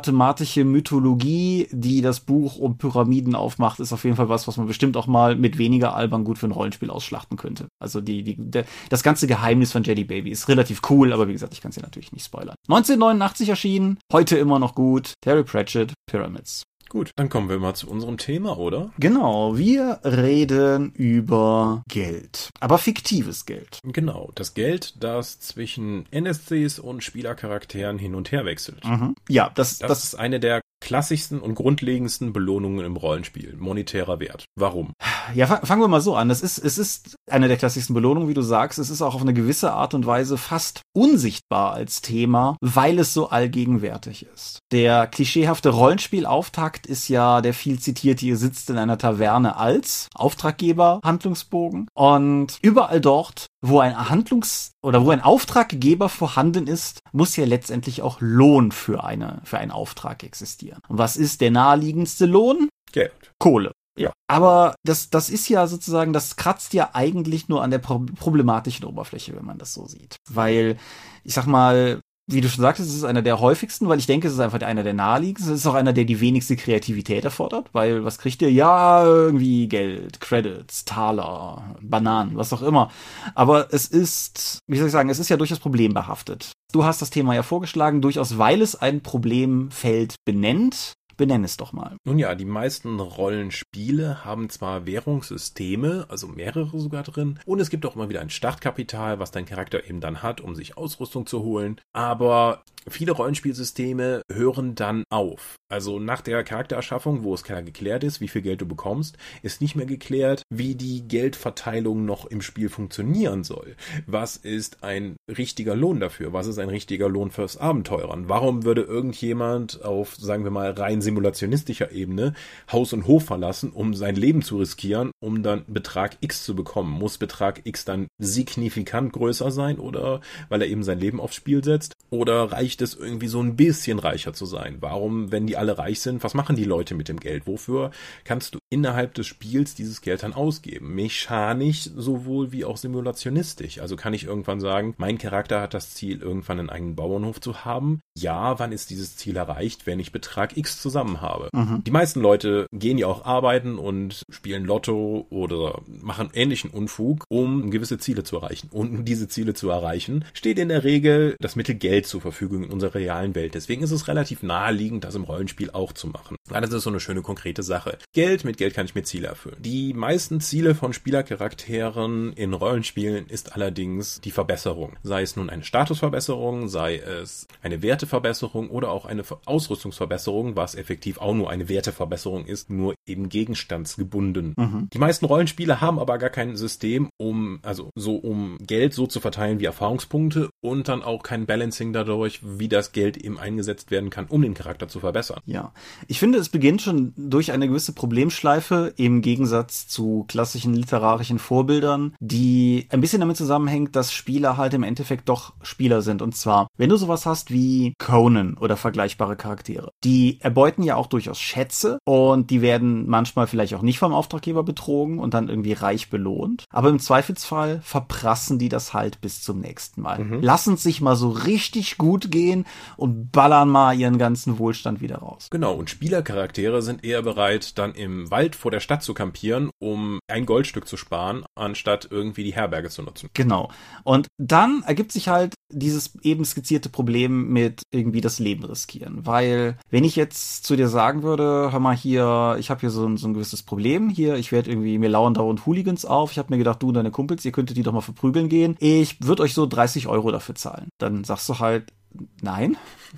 [SPEAKER 2] pseudomathematische Mythologie, die das Buch um Pyramiden aufmacht, ist auf jeden Fall was, was man bestimmt auch mal mit weniger albern gut für ein Rollenspiel ausschlachten könnte. Also die, die, der, das ganze Geheimnis von Jelly Baby ist relativ cool, aber wie gesagt, ich kann es ja natürlich nicht spoilern. 1989 erschienen, heute immer noch gut. Terry Pratchett, Pyramids.
[SPEAKER 3] Gut, dann kommen wir mal zu unserem Thema, oder?
[SPEAKER 2] Genau, wir reden über Geld, aber fiktives Geld.
[SPEAKER 3] Genau, das Geld, das zwischen NSCs und Spielercharakteren hin und her wechselt.
[SPEAKER 2] Mhm. Ja, das,
[SPEAKER 3] das, das ist eine der klassischsten und grundlegendsten Belohnungen im Rollenspiel. Monetärer Wert. Warum?
[SPEAKER 2] Ja, fangen wir mal so an. Es ist, es ist eine der klassischsten Belohnungen, wie du sagst. Es ist auch auf eine gewisse Art und Weise fast unsichtbar als Thema, weil es so allgegenwärtig ist. Der klischeehafte Rollenspielauftakt ist ja der viel zitierte, ihr sitzt in einer Taverne als Auftraggeber, Handlungsbogen. Und überall dort, wo ein Handlungs- oder wo ein Auftraggeber vorhanden ist, muss ja letztendlich auch Lohn für eine, für einen Auftrag existieren. Und was ist der naheliegendste Lohn?
[SPEAKER 3] Geld.
[SPEAKER 2] Kohle. Ja. Aber das, das ist ja sozusagen, das kratzt ja eigentlich nur an der problematischen Oberfläche, wenn man das so sieht. Weil, ich sag mal, wie du schon sagtest, es ist einer der häufigsten, weil ich denke, es ist einfach einer der naheliegendsten. Es ist auch einer, der die wenigste Kreativität erfordert, weil was kriegt ihr? Ja, irgendwie Geld, Credits, Taler, Bananen, was auch immer. Aber es ist, wie soll ich sagen, es ist ja durchaus problembehaftet. Du hast das Thema ja vorgeschlagen, durchaus weil es ein Problemfeld benennt, Benenn es doch mal.
[SPEAKER 3] Nun ja, die meisten Rollenspiele haben zwar Währungssysteme, also mehrere sogar drin, und es gibt auch immer wieder ein Startkapital, was dein Charakter eben dann hat, um sich Ausrüstung zu holen, aber viele Rollenspielsysteme hören dann auf. Also nach der Charaktererschaffung, wo es klar geklärt ist, wie viel Geld du bekommst, ist nicht mehr geklärt, wie die Geldverteilung noch im Spiel funktionieren soll. Was ist ein richtiger Lohn dafür? Was ist ein richtiger Lohn fürs Abenteurern? Warum würde irgendjemand auf, sagen wir mal, rein simulationistischer Ebene Haus und Hof verlassen, um sein Leben zu riskieren, um dann Betrag X zu bekommen? Muss Betrag X dann signifikant größer sein oder weil er eben sein Leben aufs Spiel setzt? Oder reicht es irgendwie so ein bisschen reicher zu sein? Warum, wenn die alle reich sind, was machen die Leute mit dem Geld? Wofür kannst du innerhalb des Spiels dieses Geld dann ausgeben? Mechanisch sowohl wie auch simulationistisch. Also kann ich irgendwann sagen, mein Charakter hat das Ziel, irgendwann einen eigenen Bauernhof zu haben. Ja, wann ist dieses Ziel erreicht, wenn ich Betrag X zusammen habe? Mhm. Die meisten Leute gehen ja auch arbeiten und spielen Lotto oder machen ähnlichen Unfug, um gewisse Ziele zu erreichen. Und um diese Ziele zu erreichen, steht in der Regel das Mittel Geld zur Verfügung in unserer realen Welt. Deswegen ist es relativ naheliegend, das im Rollenspiel auch zu machen. Weil das ist so eine schöne konkrete Sache. Geld, mit Geld kann ich mir Ziele erfüllen. Die meisten Ziele von Spielercharakteren in Rollenspielen ist allerdings die Verbesserung. Sei es nun eine Statusverbesserung, sei es eine Werteverbesserung oder auch eine Ausrüstungsverbesserung, was effektiv auch nur eine Werteverbesserung ist, nur eben gegenstandsgebunden. Mhm. Die meisten Rollenspiele haben aber gar kein System, um, also so um Geld so zu verteilen wie Erfahrungspunkte und dann auch kein Balancing dadurch, wie das Geld eben eingesetzt werden kann, um den Charakter zu verbessern.
[SPEAKER 2] Ja. Ich finde, es beginnt schon durch eine gewisse Problemschleife im Gegensatz zu klassischen literarischen Vorbildern, die ein bisschen damit zusammenhängt, dass Spieler halt im Endeffekt doch Spieler sind. Und zwar, wenn du sowas hast wie Conan oder vergleichbare Charaktere, die erbeuten ja auch durchaus Schätze und die werden manchmal vielleicht auch nicht vom Auftraggeber betrogen und dann irgendwie reich belohnt. Aber im Zweifelsfall verprassen die das halt bis zum nächsten Mal. Mhm. Lassen sich mal so richtig gut gehen und ballern mal ihren ganzen Wohlstand wieder raus.
[SPEAKER 3] Genau, und Spielercharaktere sind eher bereit, dann im Wald vor der Stadt zu kampieren, um ein Goldstück zu sparen, anstatt irgendwie die Herberge zu nutzen.
[SPEAKER 2] Genau. Und dann ergibt sich halt dieses eben skizzierte Problem mit irgendwie das Leben riskieren. Weil, wenn ich jetzt zu dir sagen würde, hör mal hier, ich habe hier so ein, so ein gewisses Problem hier, ich werde irgendwie, mir lauern dauernd Hooligans auf, ich habe mir gedacht, du und deine Kumpels, ihr könntet die doch mal verprügeln gehen, ich würde euch so 30 Euro dafür zahlen. Dann sagst du halt, nein.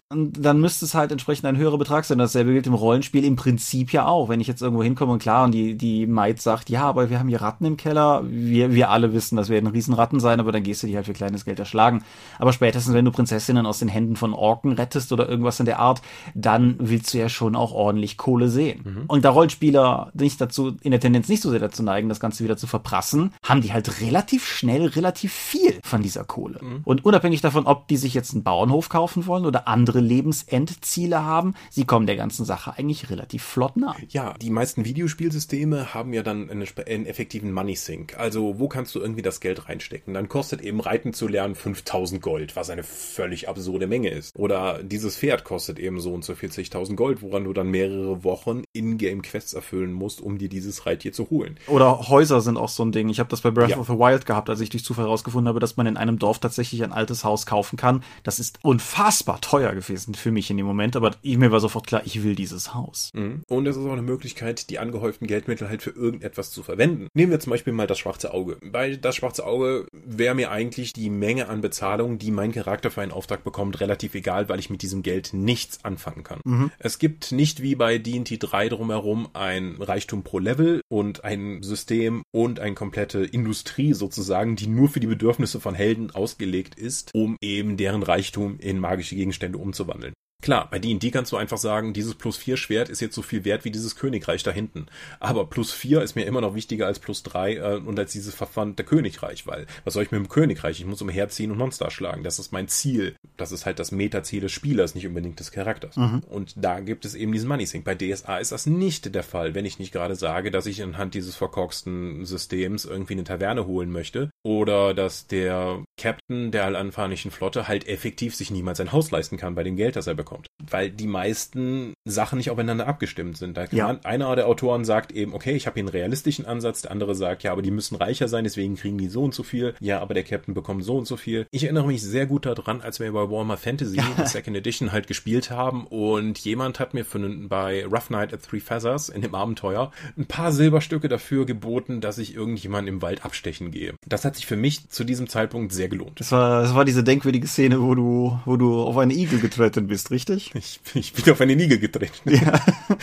[SPEAKER 2] Und dann müsste es halt entsprechend ein höherer Betrag sein. Dasselbe gilt im Rollenspiel im Prinzip ja auch. Wenn ich jetzt irgendwo hinkomme und klar, und die, die Maid sagt, ja, aber wir haben hier Ratten im Keller. Wir, wir alle wissen, das werden Riesenratten sein, aber dann gehst du die halt für kleines Geld erschlagen. Aber spätestens, wenn du Prinzessinnen aus den Händen von Orken rettest oder irgendwas in der Art, dann willst du ja schon auch ordentlich Kohle sehen. Mhm. Und da Rollenspieler nicht dazu, in der Tendenz nicht so sehr dazu neigen, das Ganze wieder zu verprassen, haben die halt relativ schnell relativ viel von dieser Kohle. Mhm. Und unabhängig davon, ob die sich jetzt einen Bauernhof kaufen wollen oder andere Lebensendziele haben, sie kommen der ganzen Sache eigentlich relativ flott nach.
[SPEAKER 3] Ja, die meisten Videospielsysteme haben ja dann einen, einen effektiven Money Sink. Also wo kannst du irgendwie das Geld reinstecken? Dann kostet eben Reiten zu lernen 5000 Gold, was eine völlig absurde Menge ist. Oder dieses Pferd kostet eben so und so 40.000 Gold, woran du dann mehrere Wochen In-Game-Quests erfüllen musst, um dir dieses Reittier zu holen.
[SPEAKER 2] Oder Häuser sind auch so ein Ding. Ich habe das bei Breath ja. of the Wild gehabt, als ich durch Zufall herausgefunden habe, dass man in einem Dorf tatsächlich ein altes Haus kaufen kann. Das ist unfassbar teuer gewesen für mich in dem Moment, aber mir war sofort klar, ich will dieses Haus.
[SPEAKER 3] Mhm. Und es ist auch eine Möglichkeit, die angehäuften Geldmittel halt für irgendetwas zu verwenden. Nehmen wir zum Beispiel mal das schwarze Auge. Bei das schwarze Auge wäre mir eigentlich die Menge an Bezahlung, die mein Charakter für einen Auftrag bekommt, relativ egal, weil ich mit diesem Geld nichts anfangen kann. Mhm. Es gibt nicht wie bei D&T 3 drumherum ein Reichtum pro Level und ein System und eine komplette Industrie sozusagen, die nur für die Bedürfnisse von Helden ausgelegt ist, um eben deren Reichtum in magische Gegenstände umzuwandeln. Klar, bei D&D kannst du einfach sagen, dieses plus 4 Schwert ist jetzt so viel wert wie dieses Königreich da hinten. Aber plus 4 ist mir immer noch wichtiger als plus 3 äh, und als dieses verwandte Königreich, weil was soll ich mit dem Königreich? Ich muss umherziehen und Monster schlagen. Das ist mein Ziel. Das ist halt das Metaziel des Spielers, nicht unbedingt des Charakters. Mhm. Und da gibt es eben diesen Money Sync. Bei DSA ist das nicht der Fall, wenn ich nicht gerade sage, dass ich anhand dieses verkorksten Systems irgendwie eine Taverne holen möchte oder dass der Captain der alanfanischen Flotte halt effektiv sich niemals ein Haus leisten kann bei dem Geld, das er bekommt kommt. Weil die meisten Sachen nicht aufeinander abgestimmt sind. Da ja. man, einer der Autoren sagt eben, okay, ich habe hier einen realistischen Ansatz, der andere sagt, ja, aber die müssen reicher sein, deswegen kriegen die so und so viel. Ja, aber der Captain bekommt so und so viel. Ich erinnere mich sehr gut daran, als wir bei Warhammer Fantasy ja. Second Edition halt gespielt haben und jemand hat mir für bei Rough Night at Three Feathers in dem Abenteuer ein paar Silberstücke dafür geboten, dass ich irgendjemanden im Wald abstechen gehe. Das hat sich für mich zu diesem Zeitpunkt sehr gelohnt.
[SPEAKER 2] Das war, das war diese denkwürdige Szene, wo du, wo du auf einen Igel getreten bist, richtig? Richtig?
[SPEAKER 3] Ich, ich bin auf eine Niege getreten. Ja. [LAUGHS]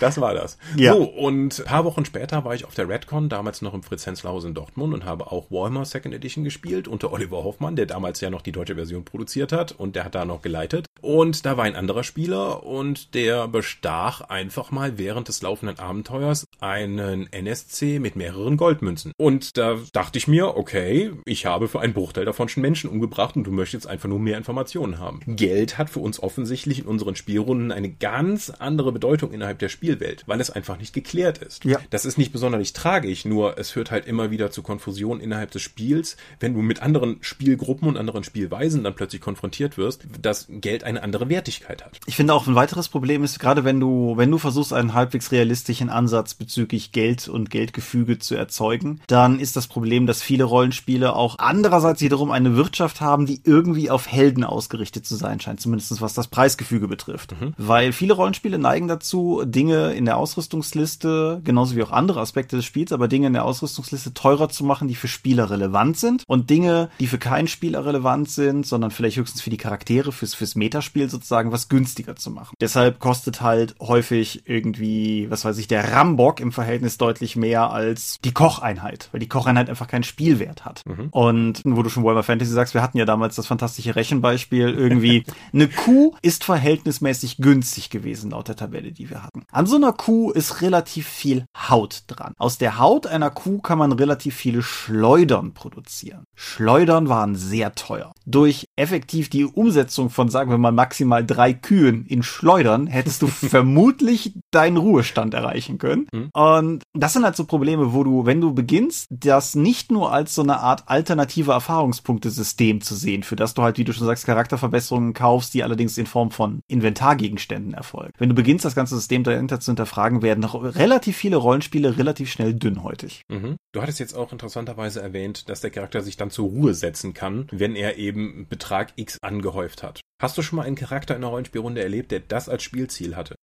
[SPEAKER 3] Das war das. Ja. So, und ein paar Wochen später war ich auf der Redcon, damals noch im Fritz Henslerhaus in Dortmund und habe auch Warhammer Second Edition gespielt unter Oliver Hoffmann, der damals ja noch die deutsche Version produziert hat und der hat da noch geleitet. Und da war ein anderer Spieler und der bestach einfach mal während des laufenden Abenteuers einen NSC mit mehreren Goldmünzen. Und da dachte ich mir, okay, ich habe für einen Bruchteil davon schon Menschen umgebracht und du möchtest jetzt einfach nur mehr Informationen haben. Geld hat für uns offensichtlich in unseren Spielrunden eine ganz andere Bedeutung innerhalb der Spiel Spielwelt, weil es einfach nicht geklärt ist. Ja. Das ist nicht besonders tragisch, nur es führt halt immer wieder zu Konfusion innerhalb des Spiels, wenn du mit anderen Spielgruppen und anderen Spielweisen dann plötzlich konfrontiert wirst, dass Geld eine andere Wertigkeit hat.
[SPEAKER 2] Ich finde auch ein weiteres Problem ist, gerade wenn du, wenn du versuchst, einen halbwegs realistischen Ansatz bezüglich Geld und Geldgefüge zu erzeugen, dann ist das Problem, dass viele Rollenspiele auch andererseits wiederum eine Wirtschaft haben, die irgendwie auf Helden ausgerichtet zu sein scheint, zumindest was das Preisgefüge betrifft. Mhm. Weil viele Rollenspiele neigen dazu, Dinge Dinge in der Ausrüstungsliste, genauso wie auch andere Aspekte des Spiels, aber Dinge in der Ausrüstungsliste teurer zu machen, die für Spieler relevant sind und Dinge, die für keinen Spieler relevant sind, sondern vielleicht höchstens für die Charaktere, fürs, fürs Metaspiel sozusagen was günstiger zu machen. Deshalb kostet halt häufig irgendwie, was weiß ich, der Rambock im Verhältnis deutlich mehr als die Kocheinheit, weil die Kocheinheit einfach keinen Spielwert hat. Mhm. Und wo du schon Warhammer Fantasy sagst, wir hatten ja damals das fantastische Rechenbeispiel, irgendwie [LAUGHS] eine Kuh ist verhältnismäßig günstig gewesen laut der Tabelle, die wir hatten. An so einer Kuh ist relativ viel Haut dran. Aus der Haut einer Kuh kann man relativ viele Schleudern produzieren. Schleudern waren sehr teuer. Durch effektiv die Umsetzung von, sagen wir mal, maximal drei Kühen in Schleudern hättest du [LAUGHS] vermutlich deinen Ruhestand erreichen können. Mhm. Und das sind halt so Probleme, wo du, wenn du beginnst, das nicht nur als so eine Art alternative Erfahrungspunktesystem zu sehen, für das du halt, wie du schon sagst, Charakterverbesserungen kaufst, die allerdings in Form von Inventargegenständen erfolgen. Wenn du beginnst, das ganze System dahinter zu hinterfragen, werden relativ viele Rollenspiele relativ schnell dünnhäutig.
[SPEAKER 3] Mhm. Du hattest jetzt auch interessanterweise erwähnt, dass der Charakter sich dann zur Ruhe setzen kann, wenn er eben Betrag X angehäuft hat. Hast du schon mal einen Charakter in einer Rollenspielrunde erlebt, der das als Spielziel hatte?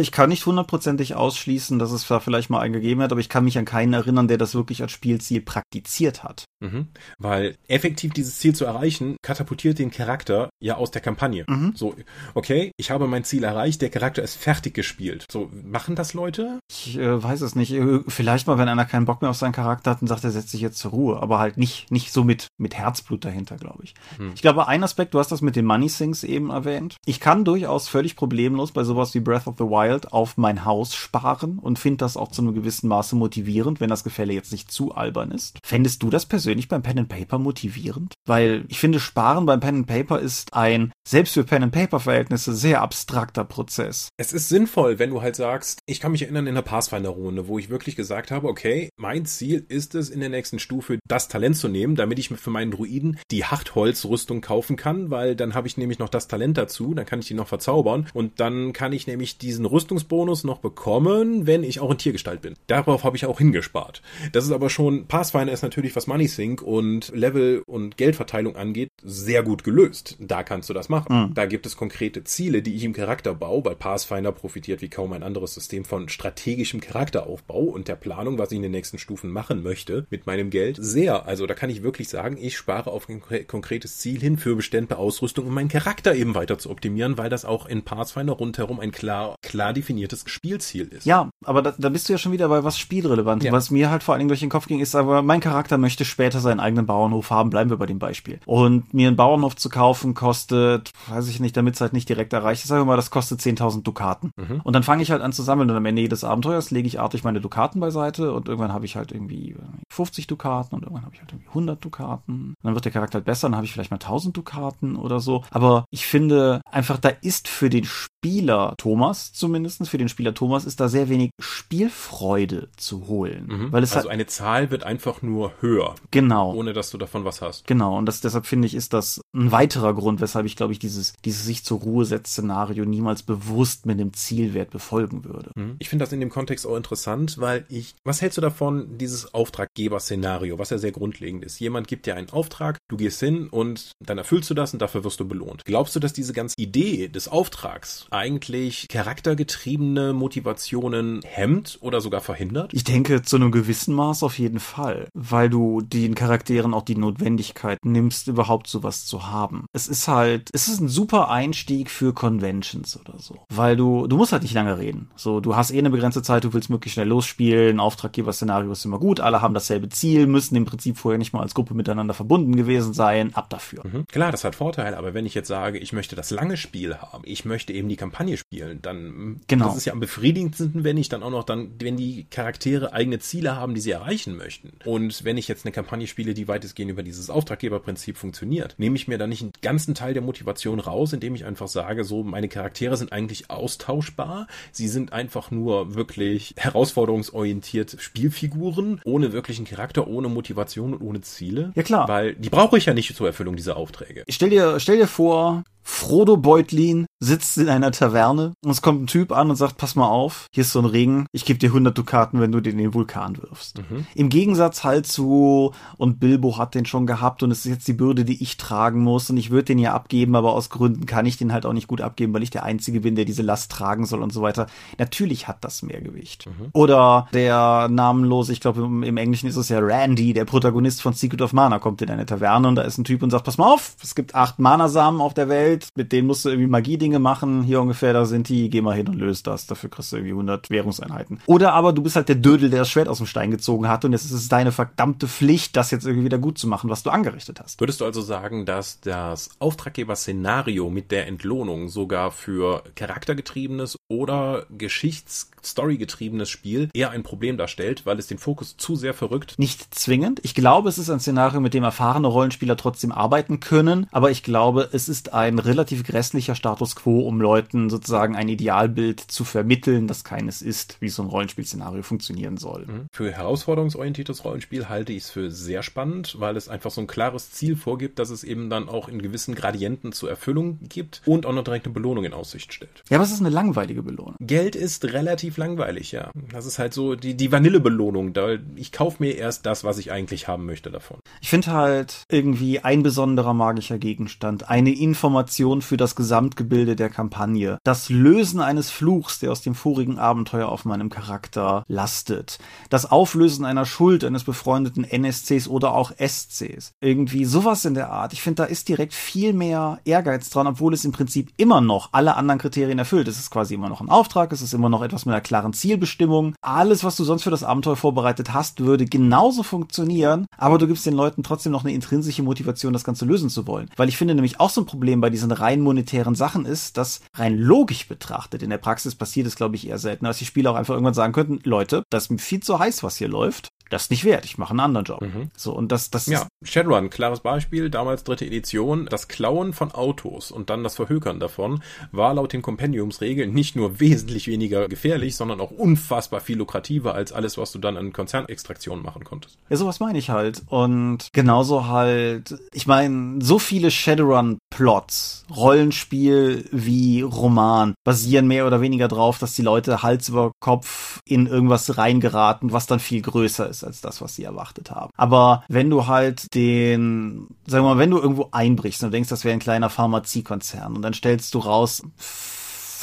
[SPEAKER 2] Ich kann nicht hundertprozentig ausschließen, dass es da vielleicht mal einen gegeben hat, aber ich kann mich an keinen erinnern, der das wirklich als Spielziel praktiziert hat.
[SPEAKER 3] Mhm. Weil effektiv dieses Ziel zu erreichen, katapultiert den Charakter ja aus der Kampagne. Mhm. So, okay, ich habe mein Ziel erreicht, der Charakter ist fertig gespielt. So, machen das Leute?
[SPEAKER 2] Ich äh, weiß es nicht. Äh, vielleicht mal, wenn einer keinen Bock mehr auf seinen Charakter hat und sagt, er setzt sich jetzt zur Ruhe, aber halt nicht, nicht so mit, mit Herzblut dahinter, glaube ich. Mhm. Ich glaube, ein Aspekt, du hast das mit den Money Sinks eben erwähnt. Ich kann durchaus völlig problemlos bei sowas wie Breath of the the Wild auf mein Haus sparen und finde das auch zu einem gewissen Maße motivierend, wenn das Gefälle jetzt nicht zu albern ist. Fändest du das persönlich beim Pen and Paper motivierend? Weil ich finde, Sparen beim Pen and Paper ist ein, selbst für Pen and Paper Verhältnisse, sehr abstrakter Prozess.
[SPEAKER 3] Es ist sinnvoll, wenn du halt sagst, ich kann mich erinnern in der Pathfinder-Runde, wo ich wirklich gesagt habe, okay, mein Ziel ist es, in der nächsten Stufe das Talent zu nehmen, damit ich für meinen Druiden die Hartholzrüstung kaufen kann, weil dann habe ich nämlich noch das Talent dazu, dann kann ich die noch verzaubern und dann kann ich nämlich die diesen Rüstungsbonus noch bekommen, wenn ich auch in Tiergestalt bin. Darauf habe ich auch hingespart. Das ist aber schon, Pathfinder ist natürlich, was Money Sync und Level und Geldverteilung angeht, sehr gut gelöst. Da kannst du das machen. Mhm. Da gibt es konkrete Ziele, die ich im Charakter baue, weil Pathfinder profitiert wie kaum ein anderes System von strategischem Charakteraufbau und der Planung, was ich in den nächsten Stufen machen möchte mit meinem Geld. Sehr. Also da kann ich wirklich sagen, ich spare auf ein konkretes Ziel hin für bestimmte Ausrüstung, um meinen Charakter eben weiter zu optimieren, weil das auch in Pathfinder rundherum ein klar klar definiertes Spielziel ist.
[SPEAKER 2] Ja, aber da, da bist du ja schon wieder bei was spielrelevant. Ja. Was mir halt vor allen Dingen durch den Kopf ging, ist aber, mein Charakter möchte später seinen eigenen Bauernhof haben, bleiben wir bei dem Beispiel. Und mir einen Bauernhof zu kaufen kostet, weiß ich nicht, damit es halt nicht direkt erreicht ist, sagen wir mal, das kostet 10.000 Dukaten. Mhm. Und dann fange ich halt an zu sammeln und am Ende jedes Abenteuers lege ich artig meine Dukaten beiseite und irgendwann habe ich halt irgendwie 50 Dukaten und irgendwann habe ich halt irgendwie 100 Dukaten. Und dann wird der Charakter halt besser, dann habe ich vielleicht mal 1000 Dukaten oder so. Aber ich finde einfach, da ist für den Spieler Thomas zumindest für den Spieler Thomas, ist da sehr wenig Spielfreude zu holen.
[SPEAKER 3] Mhm. Weil es also eine Zahl wird einfach nur höher.
[SPEAKER 2] Genau.
[SPEAKER 3] Ohne dass du davon was hast.
[SPEAKER 2] Genau. Und das, deshalb finde ich, ist das ein weiterer Grund, weshalb ich, glaube ich, dieses, dieses sich zur Ruhe setzt Szenario niemals bewusst mit dem Zielwert befolgen würde.
[SPEAKER 3] Mhm. Ich finde das in dem Kontext auch interessant, weil ich, was hältst du davon, dieses Auftraggeber-Szenario, was ja sehr grundlegend ist? Jemand gibt dir einen Auftrag, du gehst hin und dann erfüllst du das und dafür wirst du belohnt. Glaubst du, dass diese ganze Idee des Auftrags eigentlich Charakter charaktergetriebene Motivationen hemmt oder sogar verhindert?
[SPEAKER 2] Ich denke, zu einem gewissen Maß auf jeden Fall, weil du den Charakteren auch die Notwendigkeit nimmst, überhaupt sowas zu haben. Es ist halt, es ist ein super Einstieg für Conventions oder so, weil du, du musst halt nicht lange reden. So, du hast eh eine begrenzte Zeit, du willst möglichst schnell losspielen, Auftraggeber-Szenario ist immer gut, alle haben dasselbe Ziel, müssen im Prinzip vorher nicht mal als Gruppe miteinander verbunden gewesen sein, ab dafür.
[SPEAKER 3] Mhm. Klar, das hat Vorteile, aber wenn ich jetzt sage, ich möchte das lange Spiel haben, ich möchte eben die Kampagne spielen, dann
[SPEAKER 2] Genau.
[SPEAKER 3] Das ist ja am befriedigendsten, wenn ich dann auch noch dann, wenn die Charaktere eigene Ziele haben, die sie erreichen möchten. Und wenn ich jetzt eine Kampagne spiele, die weitestgehend über dieses Auftraggeberprinzip funktioniert, nehme ich mir dann nicht einen ganzen Teil der Motivation raus, indem ich einfach sage, so, meine Charaktere sind eigentlich austauschbar. Sie sind einfach nur wirklich herausforderungsorientiert Spielfiguren, ohne wirklichen Charakter, ohne Motivation und ohne Ziele.
[SPEAKER 2] Ja, klar.
[SPEAKER 3] Weil die brauche ich ja nicht zur Erfüllung dieser Aufträge.
[SPEAKER 2] Stell dir, stell dir vor, Frodo Beutlin sitzt in einer Taverne und es kommt ein Typ an und sagt, pass mal auf, hier ist so ein Ring, ich gebe dir 100 Dukaten, wenn du den in den Vulkan wirfst. Mhm. Im Gegensatz halt zu, und Bilbo hat den schon gehabt und es ist jetzt die Bürde, die ich tragen muss und ich würde den ja abgeben, aber aus Gründen kann ich den halt auch nicht gut abgeben, weil ich der Einzige bin, der diese Last tragen soll und so weiter. Natürlich hat das mehr Gewicht. Mhm. Oder der namenlose, ich glaube im, im, Englischen ist es ja Randy, der Protagonist von Secret of Mana, kommt in eine Taverne und da ist ein Typ und sagt, pass mal auf, es gibt acht Mana-Samen auf der Welt, mit denen musst du irgendwie Magie-Dinge machen, hier ungefähr, da sind die, geh mal hin und löst das, dafür kriegst du irgendwie 100 Währungseinheiten. Oder aber du bist halt der Dödel, der das Schwert aus dem Stein gezogen hat und jetzt ist es deine verdammte Pflicht, das jetzt irgendwie wieder gut zu machen, was du angerichtet hast.
[SPEAKER 3] Würdest du also sagen, dass das Auftraggeber-Szenario mit der Entlohnung sogar für charaktergetriebenes oder Geschichts-Story-getriebenes Spiel eher ein Problem darstellt, weil es den Fokus zu sehr verrückt?
[SPEAKER 2] Nicht zwingend. Ich glaube, es ist ein Szenario, mit dem erfahrene Rollenspieler trotzdem arbeiten können, aber ich glaube, es ist ein relativ grässlicher Status quo, um Leuten sozusagen ein Idealbild zu vermitteln, das keines ist, wie so ein Rollenspielszenario funktionieren soll. Mhm.
[SPEAKER 3] Für herausforderungsorientiertes Rollenspiel halte ich es für sehr spannend, weil es einfach so ein klares Ziel vorgibt, dass es eben dann auch in gewissen Gradienten zur Erfüllung gibt und auch noch direkt eine Belohnung in Aussicht stellt.
[SPEAKER 2] Ja, aber es ist eine langweilige Belohnung.
[SPEAKER 3] Geld ist relativ langweilig, ja. Das ist halt so die, die Vanillebelohnung. Da ich kaufe mir erst das, was ich eigentlich haben möchte davon.
[SPEAKER 2] Ich finde halt irgendwie ein besonderer magischer Gegenstand, eine Information für das Gesamtgebilde der Kampagne, das Lösen eines Fluchs, der aus dem vorigen Abenteuer auf meinem Charakter lastet, das Auflösen einer Schuld eines befreundeten NSCs oder auch SCs. Irgendwie sowas in der Art. Ich finde, da ist direkt viel mehr Ehrgeiz dran, obwohl es im Prinzip immer noch alle anderen Kriterien erfüllt. Es ist quasi immer noch ein Auftrag, es ist immer noch etwas mit einer klaren Zielbestimmung. Alles, was du sonst für das Abenteuer vorbereitet hast, würde genauso funktionieren, aber du gibst den Leuten trotzdem noch eine intrinsische Motivation, das Ganze lösen zu wollen. Weil ich finde nämlich auch so ein Problem bei diesen rein monetären Sachen ist, dass rein logisch betrachtet, in der Praxis passiert es, glaube ich, eher selten, dass die Spieler auch einfach irgendwann sagen könnten, Leute, das ist mir viel zu heiß, was hier läuft das ist nicht wert, ich mache einen anderen Job. Mhm. So, und das, das
[SPEAKER 3] Ja, Shadowrun, klares Beispiel, damals dritte Edition, das Klauen von Autos und dann das Verhökern davon war laut den Compendiumsregeln nicht nur wesentlich weniger gefährlich, sondern auch unfassbar viel lukrativer als alles, was du dann an Konzernextraktionen machen konntest.
[SPEAKER 2] Ja, sowas meine ich halt. Und genauso halt, ich meine, so viele Shadowrun-Plots, Rollenspiel wie Roman, basieren mehr oder weniger drauf, dass die Leute Hals über Kopf in irgendwas reingeraten, was dann viel größer ist als das, was sie erwartet haben. Aber wenn du halt den, sagen wir mal, wenn du irgendwo einbrichst und denkst, das wäre ein kleiner Pharmaziekonzern und dann stellst du raus,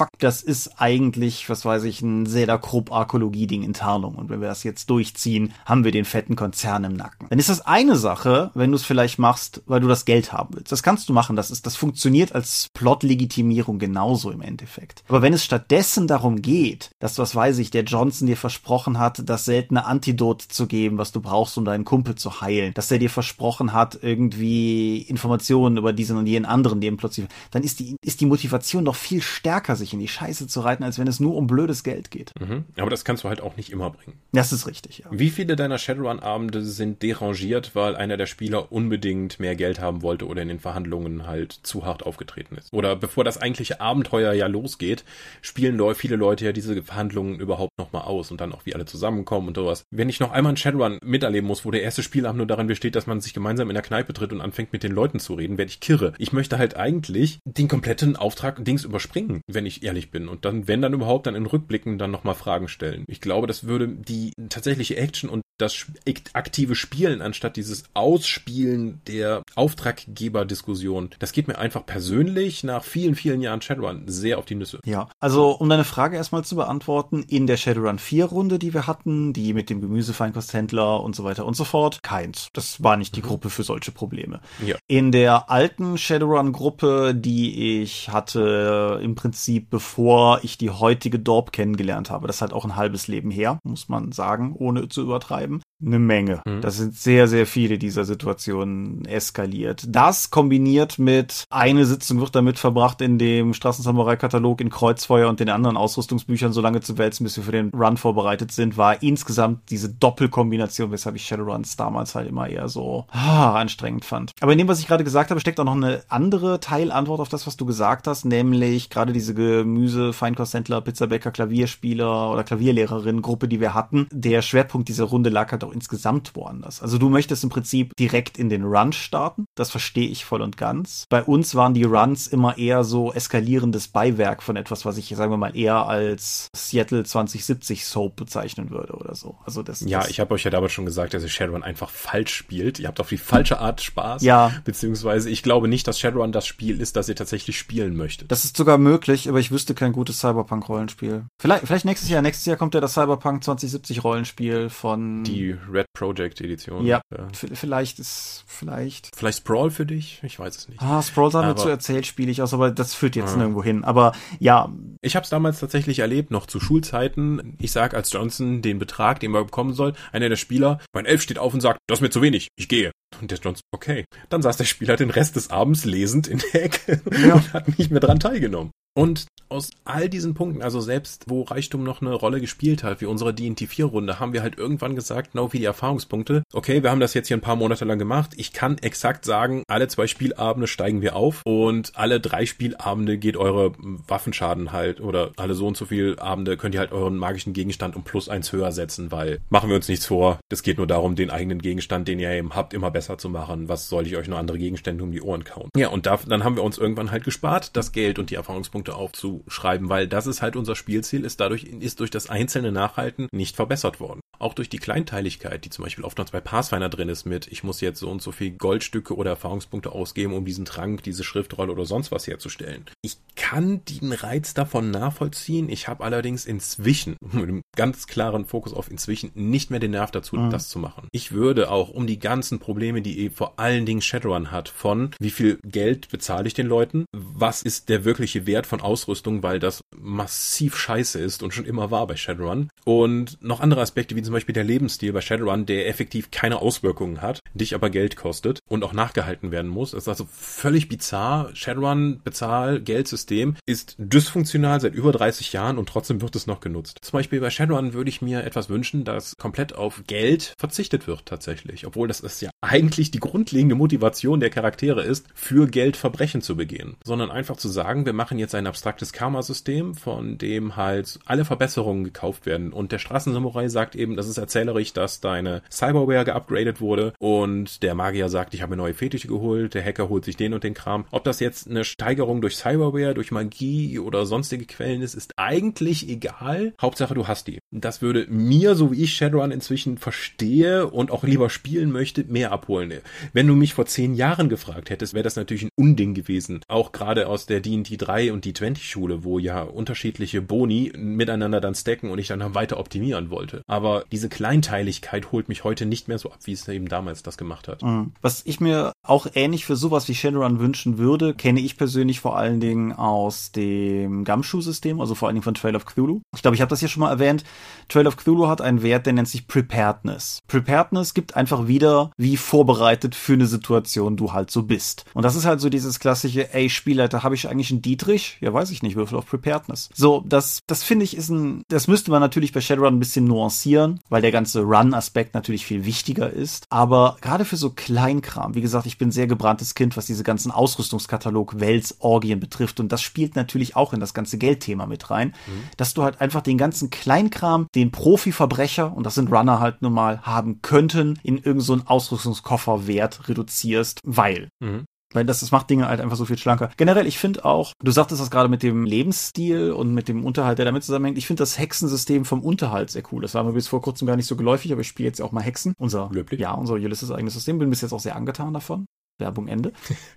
[SPEAKER 2] fuck, das ist eigentlich, was weiß ich, ein Sedakrupp-Arkologie-Ding in Tarnung. Und wenn wir das jetzt durchziehen, haben wir den fetten Konzern im Nacken. Dann ist das eine Sache, wenn du es vielleicht machst, weil du das Geld haben willst. Das kannst du machen. Das ist, das funktioniert als Plot-Legitimierung genauso im Endeffekt. Aber wenn es stattdessen darum geht, dass, was weiß ich, der Johnson dir versprochen hat, das seltene Antidot zu geben, was du brauchst, um deinen Kumpel zu heilen, dass er dir versprochen hat, irgendwie Informationen über diesen und jenen anderen, die plötzlich, dann ist die, ist die Motivation doch viel stärker, sich in die Scheiße zu reiten, als wenn es nur um blödes Geld geht.
[SPEAKER 3] Mhm. Aber das kannst du halt auch nicht immer bringen.
[SPEAKER 2] Das ist richtig, ja.
[SPEAKER 3] Wie viele deiner Shadowrun-Abende sind derangiert, weil einer der Spieler unbedingt mehr Geld haben wollte oder in den Verhandlungen halt zu hart aufgetreten ist? Oder bevor das eigentliche Abenteuer ja losgeht, spielen viele Leute ja diese Verhandlungen überhaupt nochmal aus und dann auch wie alle zusammenkommen und sowas. Wenn ich noch einmal ein Shadowrun miterleben muss, wo der erste Spielabend nur darin besteht, dass man sich gemeinsam in der Kneipe tritt und anfängt mit den Leuten zu reden, werde ich kirre. Ich möchte halt eigentlich den kompletten Auftrag Dings überspringen, wenn ich ehrlich bin. Und dann, wenn dann überhaupt, dann in Rückblicken dann nochmal Fragen stellen. Ich glaube, das würde die tatsächliche Action und das aktive Spielen anstatt dieses Ausspielen der Auftraggeberdiskussion, das geht mir einfach persönlich nach vielen, vielen Jahren Shadowrun sehr auf die Nüsse.
[SPEAKER 2] Ja, also um deine Frage erstmal zu beantworten, in der Shadowrun 4 Runde, die wir hatten, die mit dem Gemüsefeinkosthändler und so weiter und so fort, keins. Das war nicht die mhm. Gruppe für solche Probleme. Ja. In der alten Shadowrun Gruppe, die ich hatte im Prinzip bevor ich die heutige Dorp kennengelernt habe, das ist halt auch ein halbes Leben her, muss man sagen, ohne zu übertreiben eine Menge. Mhm. Das sind sehr, sehr viele dieser Situationen eskaliert. Das kombiniert mit eine Sitzung wird damit verbracht, in dem Straßensamurai-Katalog in Kreuzfeuer und den anderen Ausrüstungsbüchern so lange zu wälzen, bis wir für den Run vorbereitet sind, war insgesamt diese Doppelkombination, weshalb ich Shadowruns damals halt immer eher so ah, anstrengend fand. Aber in dem, was ich gerade gesagt habe, steckt auch noch eine andere Teilantwort auf das, was du gesagt hast, nämlich gerade diese Gemüse, Feinkosthändler, Pizzabäcker, Klavierspieler oder Klavierlehrerin Gruppe, die wir hatten, der Schwerpunkt dieser Runde lag halt auch insgesamt woanders. Also du möchtest im Prinzip direkt in den Run starten. Das verstehe ich voll und ganz. Bei uns waren die Runs immer eher so eskalierendes Beiwerk von etwas, was ich, sagen wir mal, eher als Seattle 2070 Soap bezeichnen würde oder so. Also das.
[SPEAKER 3] Ja,
[SPEAKER 2] das,
[SPEAKER 3] ich habe euch ja damals schon gesagt, dass ihr Shadowrun einfach falsch spielt. Ihr habt auf die falsche Art Spaß.
[SPEAKER 2] Ja.
[SPEAKER 3] Beziehungsweise ich glaube nicht, dass Shadowrun das Spiel ist, das ihr tatsächlich spielen möchtet.
[SPEAKER 2] Das ist sogar möglich, aber ich wüsste kein gutes Cyberpunk-Rollenspiel. Vielleicht, vielleicht nächstes Jahr. Nächstes Jahr kommt ja das Cyberpunk 2070 Rollenspiel von.
[SPEAKER 3] Die Red Project Edition.
[SPEAKER 2] Ja. ja. Vielleicht ist, vielleicht.
[SPEAKER 3] Vielleicht Sprawl für dich? Ich weiß es nicht.
[SPEAKER 2] Ah, Sprawl sah mir zu erzählspielig aus, aber das führt jetzt ah. nirgendwo hin. Aber ja.
[SPEAKER 3] Ich habe es damals tatsächlich erlebt, noch zu Schulzeiten. Ich sag als Johnson den Betrag, den man bekommen soll, einer der Spieler, mein Elf steht auf und sagt, das ist mir zu wenig, ich gehe. Und der Johnson, okay. Dann saß der Spieler den Rest des Abends lesend in der Ecke ja. [LAUGHS] und hat nicht mehr dran teilgenommen. Und aus all diesen Punkten, also selbst wo Reichtum noch eine Rolle gespielt hat, wie unsere DNT4-Runde, haben wir halt irgendwann gesagt, genau wie die Erfahrungspunkte, okay, wir haben das jetzt hier ein paar Monate lang gemacht, ich kann exakt sagen, alle zwei Spielabende steigen wir auf und alle drei Spielabende geht eure Waffenschaden halt oder alle so und so viel Abende könnt ihr halt euren magischen Gegenstand um plus eins höher setzen, weil machen wir uns nichts vor, es geht nur darum, den eigenen Gegenstand, den ihr eben habt, immer besser zu machen. Was soll ich euch nur andere Gegenstände um die Ohren kauen? Ja, und da, dann haben wir uns irgendwann halt gespart, das Geld und die Erfahrungspunkte aufzu schreiben, weil das ist halt unser Spielziel, ist dadurch, ist durch das einzelne Nachhalten nicht verbessert worden. Auch durch die Kleinteiligkeit, die zum Beispiel oft noch bei Pathfinder drin ist mit, ich muss jetzt so und so viel Goldstücke oder Erfahrungspunkte ausgeben, um diesen Trank, diese Schriftrolle oder sonst was herzustellen. Ich kann den Reiz davon nachvollziehen. Ich habe allerdings inzwischen, [LAUGHS] mit einem ganz klaren Fokus auf inzwischen, nicht mehr den Nerv dazu, mhm. das zu machen. Ich würde auch um die ganzen Probleme, die vor allen Dingen Shadowrun hat, von wie viel Geld bezahle ich den Leuten, was ist der wirkliche Wert von Ausrüstung, weil das massiv scheiße ist und schon immer war bei Shadowrun. Und noch andere Aspekte, wie zum Beispiel der Lebensstil bei Shadowrun, der effektiv keine Auswirkungen hat, dich aber Geld kostet und auch nachgehalten werden muss. Das ist also völlig bizarr. Shadowrun Bezahl-Geldsystem ist dysfunktional seit über 30 Jahren und trotzdem wird es noch genutzt. Zum Beispiel bei Shadowrun würde ich mir etwas wünschen, dass komplett auf Geld verzichtet wird tatsächlich. Obwohl das ist ja eigentlich die grundlegende Motivation der Charaktere ist, für Geld Verbrechen zu begehen. Sondern einfach zu sagen, wir machen jetzt ein ein abstraktes Karma-System, von dem halt alle Verbesserungen gekauft werden. Und der Straßensamurai sagt eben, das ist erzählerisch, dass deine Cyberware geupgradet wurde und der Magier sagt, ich habe neue Fetische geholt, der Hacker holt sich den und den Kram. Ob das jetzt eine Steigerung durch Cyberware, durch Magie oder sonstige Quellen ist, ist eigentlich egal. Hauptsache, du hast die. Das würde mir, so wie ich Shadowrun inzwischen verstehe und auch lieber spielen möchte, mehr abholen. Wenn du mich vor zehn Jahren gefragt hättest, wäre das natürlich ein Unding gewesen. Auch gerade aus der D&D 3 und die T20-Schule, wo ja unterschiedliche Boni miteinander dann stacken und ich dann weiter optimieren wollte. Aber diese Kleinteiligkeit holt mich heute nicht mehr so ab, wie es eben damals das gemacht hat.
[SPEAKER 2] Mhm. Was ich mir auch ähnlich für sowas wie Shadowrun wünschen würde, kenne ich persönlich vor allen Dingen aus dem Gumshoe-System, also vor allen Dingen von Trail of Cthulhu. Ich glaube, ich habe das hier schon mal erwähnt. Trail of Cthulhu hat einen Wert, der nennt sich Preparedness. Preparedness gibt einfach wieder, wie vorbereitet für eine Situation du halt so bist. Und das ist halt so dieses klassische, ey, Spielleiter, habe ich eigentlich einen Dietrich? Ja, weiß ich nicht Würfel auf Preparedness. So, das, das finde ich ist ein, das müsste man natürlich bei Shadowrun ein bisschen nuancieren, weil der ganze Run-Aspekt natürlich viel wichtiger ist. Aber gerade für so Kleinkram, wie gesagt, ich bin sehr gebranntes Kind, was diese ganzen Ausrüstungskatalog, Welts, Orgien betrifft. Und das spielt natürlich auch in das ganze Geldthema mit rein, mhm. dass du halt einfach den ganzen Kleinkram, den Profi-Verbrecher, und das sind Runner halt nun mal, haben könnten, in irgendeinen so Ausrüstungskofferwert reduzierst, weil. Mhm. Weil das, das macht Dinge halt einfach so viel schlanker. Generell, ich finde auch, du sagtest das gerade mit dem Lebensstil und mit dem Unterhalt, der damit zusammenhängt. Ich finde das Hexensystem vom Unterhalt sehr cool. Das war mir bis vor kurzem gar nicht so geläufig, aber ich spiele jetzt auch mal Hexen. Unser, Löblich. ja, unser Ulysses eigenes System. Bin bis jetzt auch sehr angetan davon. Werbung Ende.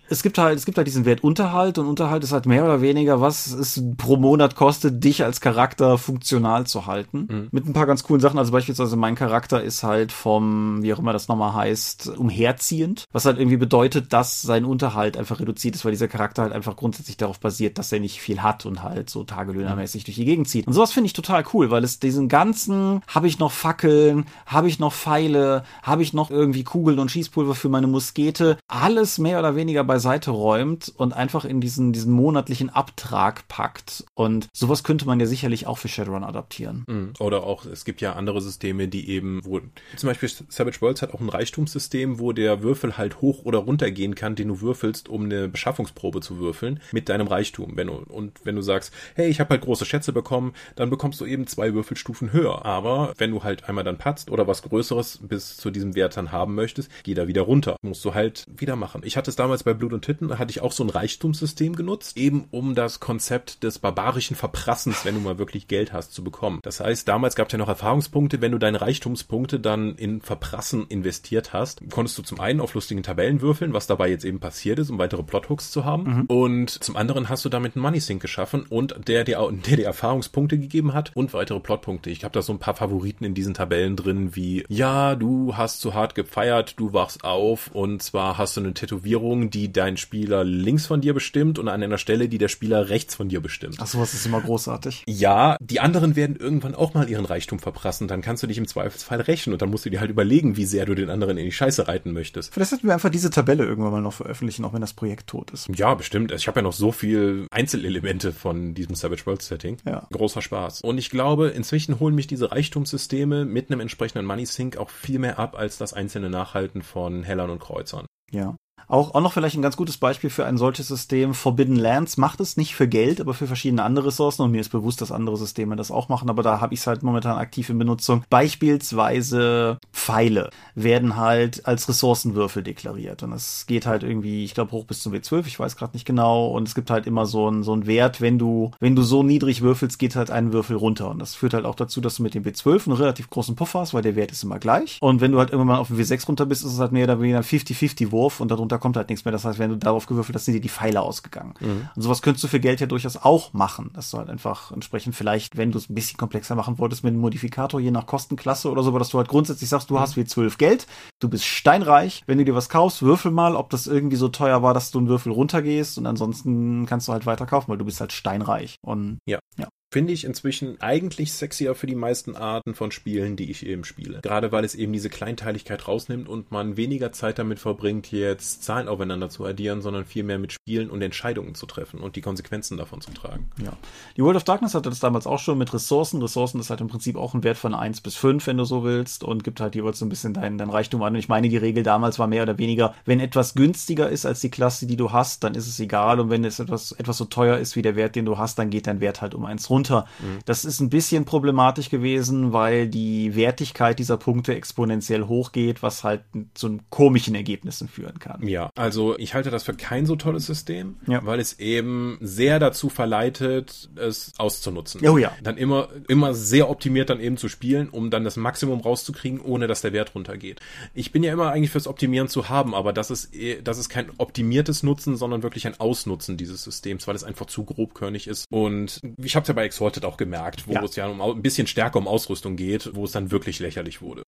[SPEAKER 2] es gibt halt, es gibt halt diesen Wert Unterhalt und Unterhalt ist halt mehr oder weniger, was es pro Monat kostet, dich als Charakter funktional zu halten. Mhm. Mit ein paar ganz coolen Sachen. Also beispielsweise mein Charakter ist halt vom, wie auch immer das nochmal heißt, umherziehend. Was halt irgendwie bedeutet, dass sein Unterhalt einfach reduziert ist, weil dieser Charakter halt einfach grundsätzlich darauf basiert, dass er nicht viel hat und halt so tagelöhnermäßig mhm. durch die Gegend zieht. Und sowas finde ich total cool, weil es diesen ganzen, habe ich noch Fackeln, habe ich noch Pfeile, habe ich noch irgendwie Kugeln und Schießpulver für meine Muskete, alles alles mehr oder weniger beiseite räumt und einfach in diesen, diesen monatlichen Abtrag packt. Und sowas könnte man ja sicherlich auch für Shadowrun adaptieren.
[SPEAKER 3] Mhm. Oder auch, es gibt ja andere Systeme, die eben, wo zum Beispiel Savage Worlds hat auch ein Reichtumssystem, wo der Würfel halt hoch oder runter gehen kann, den du würfelst, um eine Beschaffungsprobe zu würfeln mit deinem Reichtum. Wenn du, und wenn du sagst, hey, ich habe halt große Schätze bekommen, dann bekommst du eben zwei Würfelstufen höher. Aber wenn du halt einmal dann patzt oder was Größeres bis zu diesem Wert dann haben möchtest, geh da wieder runter. Musst du halt wieder machen. Ich hatte es damals bei Blut und Titten, hatte ich auch so ein Reichtumssystem genutzt, eben um das Konzept des barbarischen Verprassens, wenn du mal wirklich Geld hast, zu bekommen. Das heißt, damals gab es ja noch Erfahrungspunkte, wenn du deine Reichtumspunkte dann in Verprassen investiert hast, konntest du zum einen auf lustigen Tabellen würfeln, was dabei jetzt eben passiert ist, um weitere Plothooks zu haben. Mhm. Und zum anderen hast du damit einen Money Sync geschaffen und der dir, der dir Erfahrungspunkte gegeben hat und weitere Plotpunkte. Ich habe da so ein paar Favoriten in diesen Tabellen drin, wie, ja, du hast zu hart gefeiert, du wachst auf und zwar hast du eine Tätowierung, die dein Spieler links von dir bestimmt und an einer Stelle, die der Spieler rechts von dir bestimmt.
[SPEAKER 2] Ach, sowas ist immer großartig.
[SPEAKER 3] Ja, die anderen werden irgendwann auch mal ihren Reichtum verprassen. Dann kannst du dich im Zweifelsfall rächen und dann musst du dir halt überlegen, wie sehr du den anderen in die Scheiße reiten möchtest.
[SPEAKER 2] Vielleicht sollten wir einfach diese Tabelle irgendwann mal noch veröffentlichen, auch wenn das Projekt tot ist.
[SPEAKER 3] Ja, bestimmt. Ich habe ja noch so viel Einzelelemente von diesem Savage World Setting.
[SPEAKER 2] Ja.
[SPEAKER 3] Großer Spaß. Und ich glaube, inzwischen holen mich diese Reichtumssysteme mit einem entsprechenden Money Sync auch viel mehr ab als das einzelne Nachhalten von Hellern und Kreuzern.
[SPEAKER 2] Ja. Auch, auch noch vielleicht ein ganz gutes Beispiel für ein solches System. Forbidden Lands macht es nicht für Geld, aber für verschiedene andere Ressourcen. Und mir ist bewusst, dass andere Systeme das auch machen, aber da habe ich es halt momentan aktiv in Benutzung. Beispielsweise Pfeile werden halt als Ressourcenwürfel deklariert. Und es geht halt irgendwie, ich glaube, hoch bis zum W12, ich weiß gerade nicht genau. Und es gibt halt immer so einen so einen Wert, wenn du, wenn du so niedrig würfelst, geht halt ein Würfel runter. Und das führt halt auch dazu, dass du mit dem W12 einen relativ großen Puffer hast, weil der Wert ist immer gleich. Und wenn du halt irgendwann mal auf den W6 runter bist, ist es halt mehr oder weniger ein 50-50-Wurf und darunter da kommt halt nichts mehr. Das heißt, wenn du darauf gewürfelt hast, sind dir die Pfeile ausgegangen. Mhm. Und sowas könntest du für Geld ja durchaus auch machen. Dass du halt einfach entsprechend vielleicht, wenn du es ein bisschen komplexer machen wolltest, mit einem Modifikator, je nach Kostenklasse oder so, aber dass du halt grundsätzlich sagst, du mhm. hast wie 12 Geld, du bist steinreich, wenn du dir was kaufst, würfel mal, ob das irgendwie so teuer war, dass du einen Würfel runtergehst und ansonsten kannst du halt weiter kaufen, weil du bist halt steinreich. Und
[SPEAKER 3] ja. ja finde ich inzwischen eigentlich sexier für die meisten Arten von Spielen, die ich eben spiele. Gerade weil es eben diese Kleinteiligkeit rausnimmt und man weniger Zeit damit verbringt, jetzt Zahlen aufeinander zu addieren, sondern vielmehr mit Spielen und Entscheidungen zu treffen und die Konsequenzen davon zu tragen.
[SPEAKER 2] Ja. Die World of Darkness hatte das damals auch schon mit Ressourcen. Ressourcen ist halt im Prinzip auch ein Wert von 1 bis 5, wenn du so willst, und gibt halt jeweils so ein bisschen dein, dein Reichtum an. Und ich meine, die Regel damals war mehr oder weniger, wenn etwas günstiger ist als die Klasse, die du hast, dann ist es egal. Und wenn es etwas, etwas so teuer ist wie der Wert, den du hast, dann geht dein Wert halt um eins runter. Mhm. Das ist ein bisschen problematisch gewesen, weil die Wertigkeit dieser Punkte exponentiell hochgeht, was halt zu komischen Ergebnissen führen kann.
[SPEAKER 3] Ja, also ich halte das für kein so tolles System, ja. weil es eben sehr dazu verleitet, es auszunutzen.
[SPEAKER 2] Oh ja.
[SPEAKER 3] Dann immer, immer sehr optimiert dann eben zu spielen, um dann das Maximum rauszukriegen, ohne dass der Wert runtergeht. Ich bin ja immer eigentlich fürs Optimieren zu haben, aber das ist, eh, das ist kein optimiertes Nutzen, sondern wirklich ein Ausnutzen dieses Systems, weil es einfach zu grobkörnig ist. Und ich habe es ja bei Exalted auch gemerkt, wo ja. es ja um, ein bisschen stärker um Ausrüstung geht, wo es dann wirklich lächerlich wurde.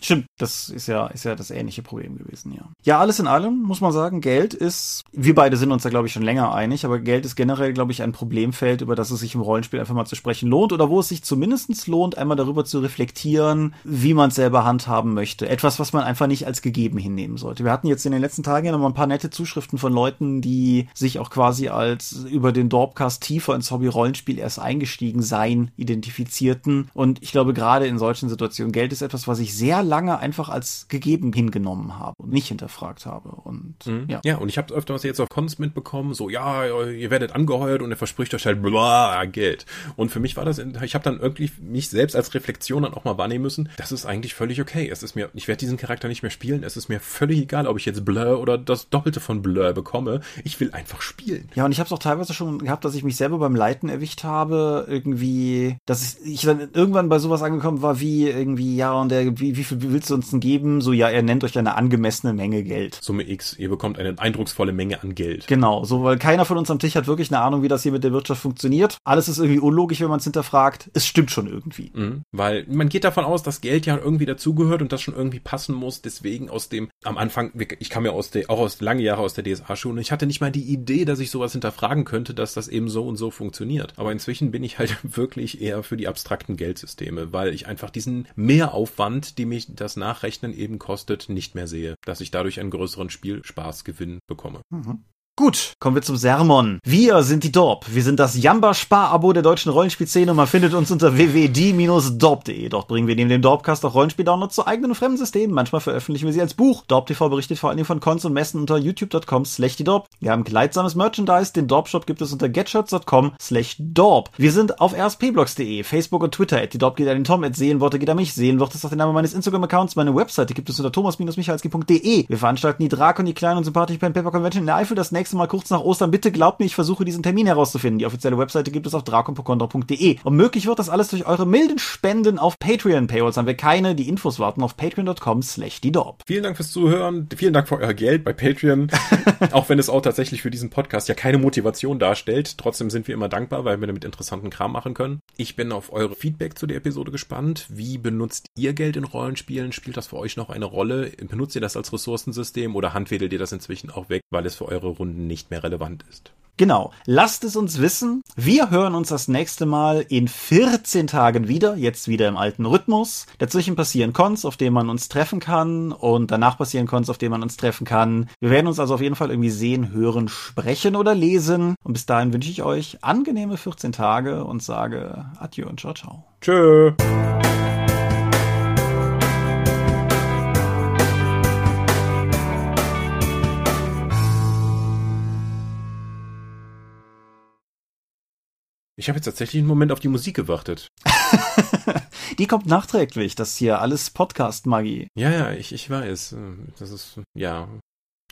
[SPEAKER 2] Stimmt, das ist ja, ist ja das ähnliche Problem gewesen, ja. Ja, alles in allem muss man sagen, Geld ist, wir beide sind uns da, glaube ich, schon länger einig, aber Geld ist generell, glaube ich, ein Problemfeld, über das es sich im Rollenspiel einfach mal zu sprechen lohnt oder wo es sich zumindestens lohnt, einmal darüber zu reflektieren, wie man es selber handhaben möchte. Etwas, was man einfach nicht als gegeben hinnehmen sollte. Wir hatten jetzt in den letzten Tagen ja noch mal ein paar nette Zuschriften von Leuten, die sich auch quasi als über den Dorpcast tiefer ins Hobby Rollenspiel erst eingestiegen seien, identifizierten. Und ich glaube, gerade in solchen Situationen, Geld ist etwas, was ich sehr lange einfach als gegeben hingenommen habe und nicht hinterfragt habe. Und
[SPEAKER 3] mhm. ja. Ja, und ich habe öfters jetzt auf Cons mitbekommen, so ja, ihr werdet angeheuert und er verspricht euch halt blah, Geld. Und für mich war das, ich habe dann irgendwie mich selbst als Reflexion dann auch mal wahrnehmen müssen, das ist eigentlich völlig okay. Es ist mir, ich werde diesen Charakter nicht mehr spielen. Es ist mir völlig egal, ob ich jetzt Blur oder das Doppelte von Blur bekomme. Ich will einfach spielen.
[SPEAKER 2] Ja, und ich habe es auch teilweise schon gehabt, dass ich mich selber beim Leiten erwischt habe, irgendwie, dass ich dann irgendwann bei sowas angekommen war, wie irgendwie, ja, und der, wie, wie viel willst du uns denn geben? So, ja, er nennt euch eine angemessene Menge Geld.
[SPEAKER 3] Summe X, ihr bekommt eine eindrucksvolle Menge an Geld.
[SPEAKER 2] Genau, so, weil keiner von uns am Tisch hat wirklich eine Ahnung, wie das hier mit der Wirtschaft funktioniert. Alles ist irgendwie unlogisch, wenn man es hinterfragt. Es stimmt schon irgendwie.
[SPEAKER 3] Mhm, weil man geht davon aus, dass Geld ja irgendwie dazugehört und das schon irgendwie passen muss. Deswegen aus dem, am Anfang, ich kam ja aus der, auch aus lange Jahre aus der DSA-Schule und ich hatte nicht mal die Idee, dass ich sowas hinterfragen könnte, dass das eben so und so funktioniert. Aber inzwischen bin ich halt [LAUGHS] wirklich eher für die abstrakten Geldsysteme, weil ich einfach diesen Mehraufwand, die mich, das Nachrechnen eben kostet, nicht mehr sehe. Dass ich dadurch einen größeren Spielspaßgewinn bekomme.
[SPEAKER 2] Mhm. Gut, kommen wir zum Sermon. Wir sind die Dorp. Wir sind das Jamba-Spar-Abo der deutschen Rollenspielszene und man findet uns unter www.die-dorp.de. Dort bringen wir neben dem Dorpcast auch Rollenspiel-Downloads zu eigenen und fremden Systemen. Manchmal veröffentlichen wir sie als Buch. Dorp TV berichtet vor allen Dingen von Cons und Messen unter youtube.com slash die Dorp. Wir haben gleitsames Merchandise. Den Dorp-Shop gibt es unter getshirts.com slash Dorp. Wir sind auf rspblogs.de, Facebook und Twitter. At die Dorp geht an den Tom, at Seelenworte geht an mich. Seelenworte ist auch der Name meines Instagram-Accounts. Meine Webseite gibt es unter thomas-michalski.de. Wir veranstalten die Drakon, die kleinen und sympathischen Pen Paper Convention in der Eifel das nächste nächste Mal kurz nach Ostern. Bitte glaubt mir, ich versuche diesen Termin herauszufinden. Die offizielle Webseite gibt es auf drakonpokondra.de. Und möglich wird das alles durch eure milden Spenden auf Patreon. Paywalls haben wir keine. Die Infos warten auf patreon.com slash die.
[SPEAKER 3] Vielen Dank fürs Zuhören. Vielen Dank für euer Geld bei Patreon. [LAUGHS] auch wenn es auch tatsächlich für diesen Podcast ja keine Motivation darstellt. Trotzdem sind wir immer dankbar, weil wir damit interessanten Kram machen können. Ich bin auf eure Feedback zu der Episode gespannt. Wie benutzt ihr Geld in Rollenspielen? Spielt das für euch noch eine Rolle? Benutzt ihr das als Ressourcensystem oder handwedelt ihr das inzwischen auch weg, weil es für eure Runden nicht mehr relevant ist.
[SPEAKER 2] Genau. Lasst es uns wissen. Wir hören uns das nächste Mal in 14 Tagen wieder. Jetzt wieder im alten Rhythmus. Dazwischen passieren Cons, auf denen man uns treffen kann. Und danach passieren Cons, auf denen man uns treffen kann. Wir werden uns also auf jeden Fall irgendwie sehen, hören, sprechen oder lesen. Und bis dahin wünsche ich euch angenehme 14 Tage und sage Adieu und ciao, ciao.
[SPEAKER 3] Tschö. Ich habe jetzt tatsächlich einen Moment auf die Musik gewartet. [LAUGHS]
[SPEAKER 2] die kommt nachträglich. Das hier alles Podcast-Magie.
[SPEAKER 3] Ja, ja, ich, ich weiß. Das ist, ja.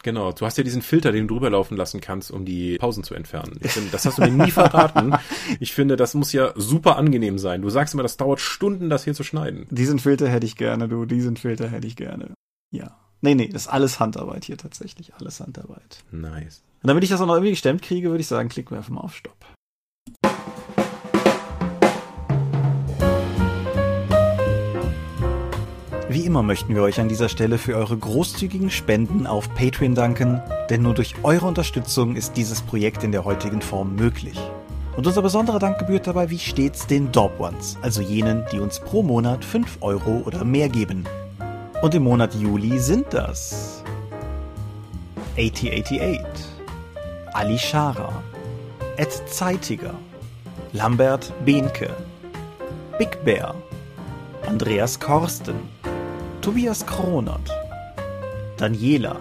[SPEAKER 3] Genau, du hast ja diesen Filter, den du drüber laufen lassen kannst, um die Pausen zu entfernen. Finde, das hast du mir nie [LAUGHS] verraten. Ich finde, das muss ja super angenehm sein. Du sagst immer, das dauert Stunden, das hier zu schneiden.
[SPEAKER 2] Diesen Filter hätte ich gerne, du. Diesen Filter hätte ich gerne. Ja. Nee, nee, das ist alles Handarbeit hier tatsächlich. Alles Handarbeit.
[SPEAKER 3] Nice.
[SPEAKER 2] Und damit ich das auch noch irgendwie gestemmt kriege, würde ich sagen, klicken wir einfach mal auf Stopp. Wie immer möchten wir euch an dieser Stelle für eure großzügigen Spenden auf Patreon danken, denn nur durch eure Unterstützung ist dieses Projekt in der heutigen Form möglich. Und unser besonderer Dank gebührt dabei wie stets den Dorp Ones, also jenen, die uns pro Monat 5 Euro oder mehr geben. Und im Monat Juli sind das 8088, Ali Schara, Ed Zeitiger, Lambert Behnke, Big Bear, Andreas Korsten, Tobias Kronert, Daniela,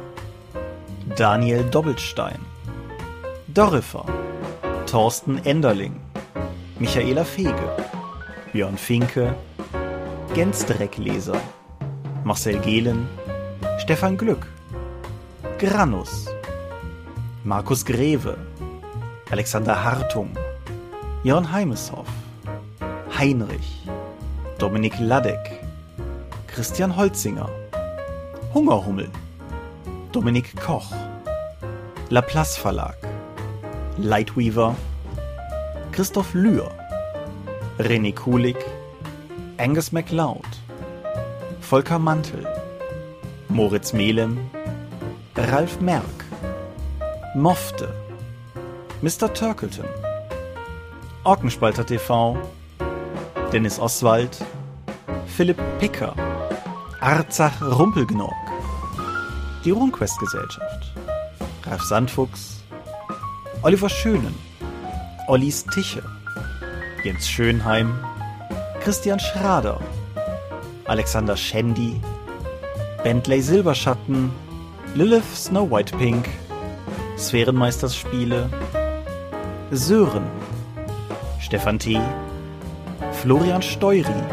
[SPEAKER 2] Daniel Doppelstein, Dorifer, Thorsten Enderling, Michaela Fege, Björn Finke, Gensdreckleser, Marcel Gehlen, Stefan Glück, Granus, Markus Greve, Alexander Hartung, Jörn Heimeshoff, Heinrich, Dominik Ladek, Christian Holzinger, Hungerhummel, Dominik Koch, Laplace Verlag, Lightweaver, Christoph Lühr, René Kulig, Angus MacLeod, Volker Mantel, Moritz Melem, Ralf Merck, Mofte, Mr. Turkleton, Orkenspalter TV, Dennis Oswald, Philipp Picker, Arzach Rumpelgnorg, die RuneQuest Gesellschaft, Ralf Sandfuchs, Oliver Schönen, Ollis Tische, Jens Schönheim, Christian Schrader, Alexander Schendi, Bentley Silberschatten, Lilith Snow White Pink, Sphärenmeisterspiele, Sören, Stefan T., Florian Steury,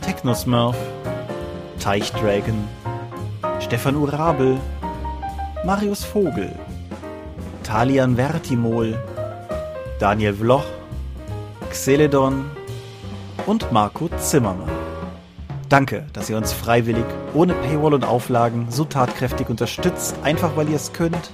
[SPEAKER 2] Technosmurf, Teichdragon, Stefan Urabel, Marius Vogel, Talian Vertimol, Daniel Vloch, Xeledon und Marco Zimmermann. Danke, dass ihr uns freiwillig, ohne Paywall und Auflagen, so tatkräftig unterstützt, einfach weil ihr es könnt.